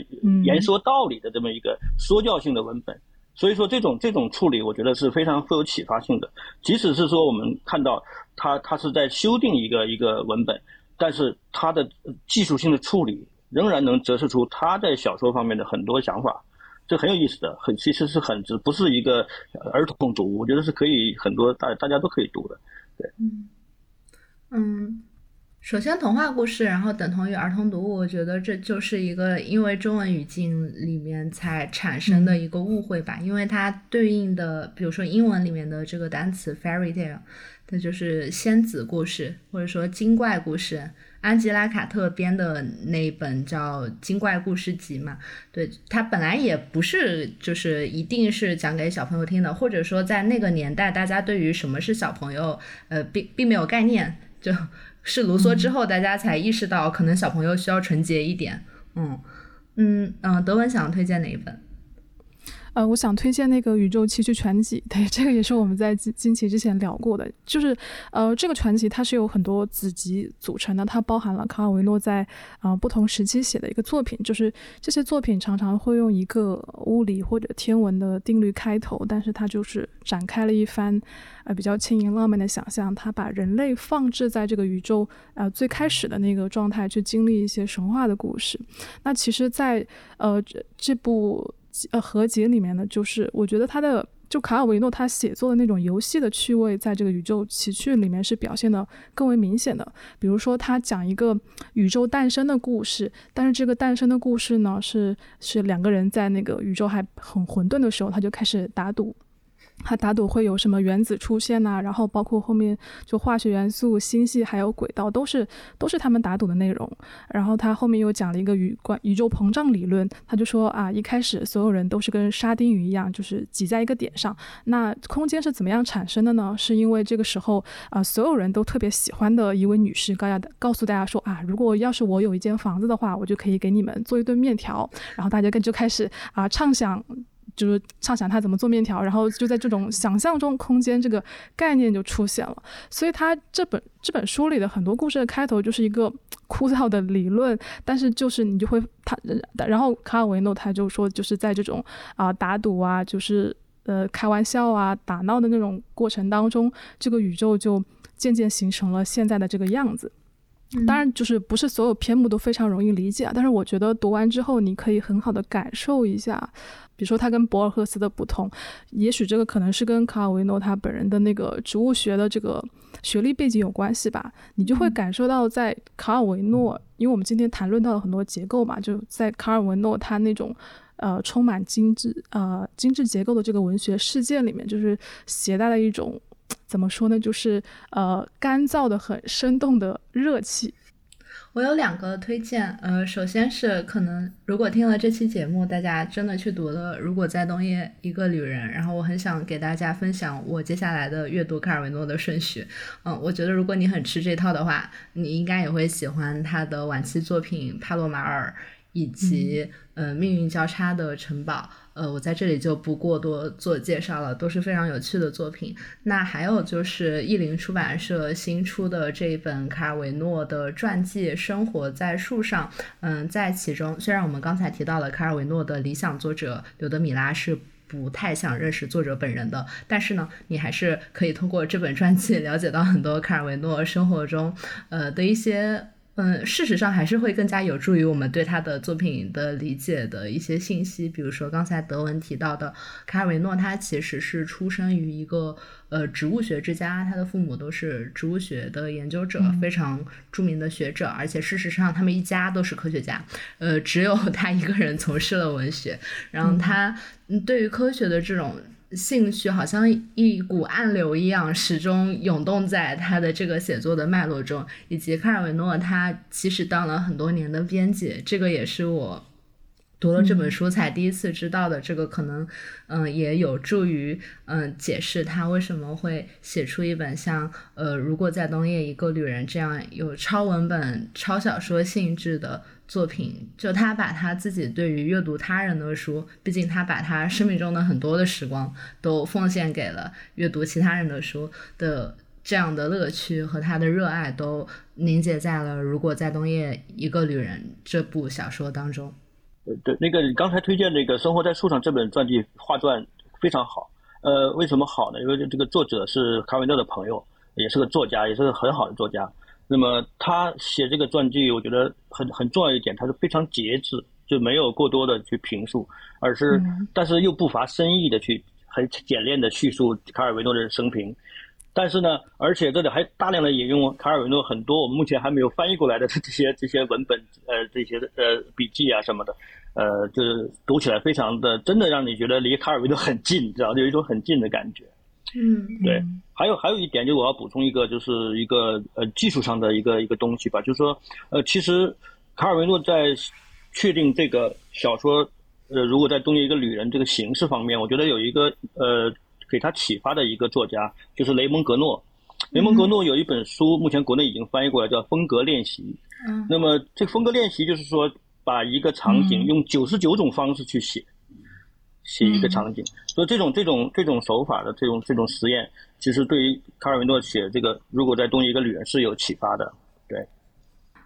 言说道理的这么一个说教性的文本。所以说，这种这种处理，我觉得是非常富有启发性的。即使是说我们看到他他是在修订一个一个文本，但是他的技术性的处理仍然能折射出他在小说方面的很多想法，这很有意思的，很其实是很不是一个儿童读物，我觉得是可以很多大大家都可以读的，对，嗯嗯。首先，童话故事，然后等同于儿童读物，我觉得这就是一个因为中文语境里面才产生的一个误会吧。因为它对应的，比如说英文里面的这个单词 fairy tale，它就是仙子故事或者说精怪故事。安吉拉·卡特编的那一本叫《精怪故事集》嘛，对，它本来也不是就是一定是讲给小朋友听的，或者说在那个年代，大家对于什么是小朋友，呃，并并没有概念，就。是卢梭之后，大家才意识到可能小朋友需要纯洁一点。嗯嗯嗯，德文想推荐哪一本？呃，我想推荐那个《宇宙奇趣全集》，对，这个也是我们在金金奇之前聊过的。就是，呃，这个传奇它是有很多子集组成的，它包含了卡尔维诺在啊不同时期写的一个作品。就是这些作品常常会用一个物理或者天文的定律开头，但是它就是展开了一番呃比较轻盈浪漫的想象。它把人类放置在这个宇宙呃最开始的那个状态，去经历一些神话的故事。那其实，在呃这这部。呃，合集里面呢，就是我觉得他的就卡尔维诺他写作的那种游戏的趣味，在这个宇宙奇趣里面是表现的更为明显的。比如说，他讲一个宇宙诞生的故事，但是这个诞生的故事呢，是是两个人在那个宇宙还很混沌的时候，他就开始打赌。他打赌会有什么原子出现呐？然后包括后面就化学元素、星系还有轨道，都是都是他们打赌的内容。然后他后面又讲了一个宇关宇宙膨胀理论，他就说啊，一开始所有人都是跟沙丁鱼一样，就是挤在一个点上。那空间是怎么样产生的呢？是因为这个时候啊，所有人都特别喜欢的一位女士告诉告诉大家说啊，如果要是我有一间房子的话，我就可以给你们做一顿面条。然后大家跟就开始啊畅想。就是畅想他怎么做面条，然后就在这种想象中，空间这个概念就出现了。所以他这本这本书里的很多故事的开头就是一个枯燥的理论，但是就是你就会他，然后卡尔维诺他就说，就是在这种啊打赌啊，就是呃开玩笑啊打闹的那种过程当中，这个宇宙就渐渐形成了现在的这个样子。当然，就是不是所有篇目都非常容易理解，但是我觉得读完之后，你可以很好的感受一下，比如说他跟博尔赫斯的不同，也许这个可能是跟卡尔维诺他本人的那个植物学的这个学历背景有关系吧。你就会感受到，在卡尔维诺，因为我们今天谈论到了很多结构嘛，就在卡尔维诺他那种呃充满精致呃精致结构的这个文学世界里面，就是携带了一种。怎么说呢？就是呃，干燥的、很生动的热气。我有两个推荐，呃，首先是可能如果听了这期节目，大家真的去读了《如果在冬夜一个旅人》，然后我很想给大家分享我接下来的阅读卡尔维诺的顺序。嗯，我觉得如果你很吃这套的话，你应该也会喜欢他的晚期作品《帕洛马尔》以及呃命运交叉的城堡。呃，我在这里就不过多做介绍了，都是非常有趣的作品。那还有就是译林出版社新出的这一本卡尔维诺的传记《生活在树上》。嗯，在其中，虽然我们刚才提到了卡尔维诺的理想作者刘德米拉是不太想认识作者本人的，但是呢，你还是可以通过这本传记了解到很多卡尔维诺生活中呃的一些。嗯，事实上还是会更加有助于我们对他的作品的理解的一些信息。比如说刚才德文提到的卡尔维诺，他其实是出生于一个呃植物学之家，他的父母都是植物学的研究者，非常著名的学者，而且事实上他们一家都是科学家，呃，只有他一个人从事了文学。然后他对于科学的这种。兴趣好像一股暗流一样，始终涌动在他的这个写作的脉络中。以及卡尔维诺，他其实当了很多年的编辑，这个也是我读了这本书才第一次知道的。这个可能，嗯，也有助于嗯解释他为什么会写出一本像呃，如果在冬夜一个旅人这样有超文本、超小说性质的。作品就他把他自己对于阅读他人的书，毕竟他把他生命中的很多的时光都奉献给了阅读其他人的书的这样的乐趣和他的热爱，都凝结在了《如果在冬夜一个旅人》这部小说当中。对，那个你刚才推荐那个《生活在树上》这本传记画传非常好。呃，为什么好呢？因为这个作者是卡维诺的朋友，也是个作家，也是个很好的作家。那么他写这个传记，我觉得很很重要一点，他是非常节制，就没有过多的去评述，而是但是又不乏深意的去很简练的叙述卡尔维诺的生平。但是呢，而且这里还大量的引用卡尔维诺很多我们目前还没有翻译过来的这些 [LAUGHS] 这些文本，呃，这些呃笔记啊什么的，呃，就是读起来非常的真的让你觉得离卡尔维诺很近，知道有一种很近的感觉。嗯，对，还有还有一点，就我要补充一个，就是一个呃技术上的一个一个东西吧，就是说，呃，其实卡尔维诺在确定这个小说，呃，如果在东野一个旅人这个形式方面，我觉得有一个呃给他启发的一个作家，就是雷蒙格诺。雷蒙格诺有一本书，目前国内已经翻译过来，叫《风格练习》。嗯，那么这个风格练习就是说，把一个场景用九十九种方式去写。写一个场景，所以这种这种这种手法的这种这种实验，其实对于卡尔维诺写这个《如果在东一个旅人》是有启发的。对，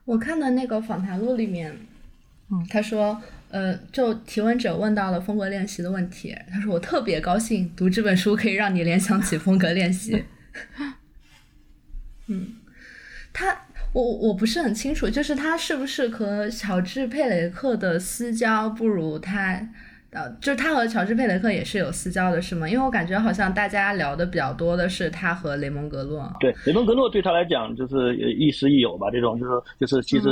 我看的那个访谈录里面，嗯，他说，呃，就提问者问到了风格练习的问题，他说我特别高兴读这本书可以让你联想起风格练习。[LAUGHS] 嗯，他我我不是很清楚，就是他是不是和乔治佩雷克的私交不如他。呃，就是他和乔治佩雷克也是有私交的，是吗？因为我感觉好像大家聊的比较多的是他和雷蒙格洛。对，雷蒙格洛对他来讲就是亦师亦友吧，这种就是就是其实，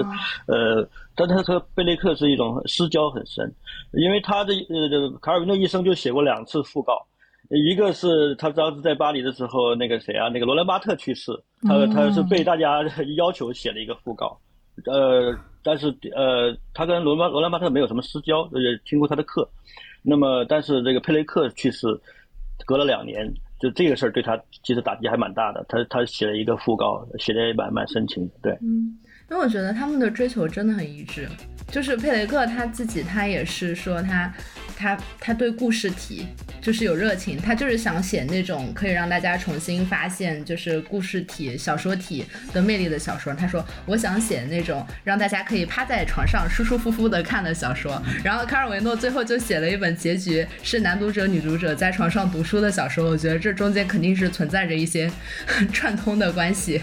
呃，但他和贝雷克是一种私交很深，因为他的呃卡尔维诺一生就写过两次讣告，一个是他当时在巴黎的时候，那个谁啊，那个罗兰巴特去世，他他是被大家 [LAUGHS] 要求写了一个讣告，呃。但是呃，他跟罗曼罗兰巴特没有什么私交，呃，听过他的课。那么，但是这个佩雷克去世，隔了两年，就这个事儿对他其实打击还蛮大的。他他写了一个讣告，写的也蛮蛮深情的。对，嗯，因为我觉得他们的追求真的很一致。就是佩雷克他自己，他也是说他。他他对故事体就是有热情，他就是想写那种可以让大家重新发现就是故事体小说体的魅力的小说。他说我想写那种让大家可以趴在床上舒舒服服的看的小说。然后卡尔维诺最后就写了一本结局是男读者女读者在床上读书的小说。我觉得这中间肯定是存在着一些 [LAUGHS] 串通的关系。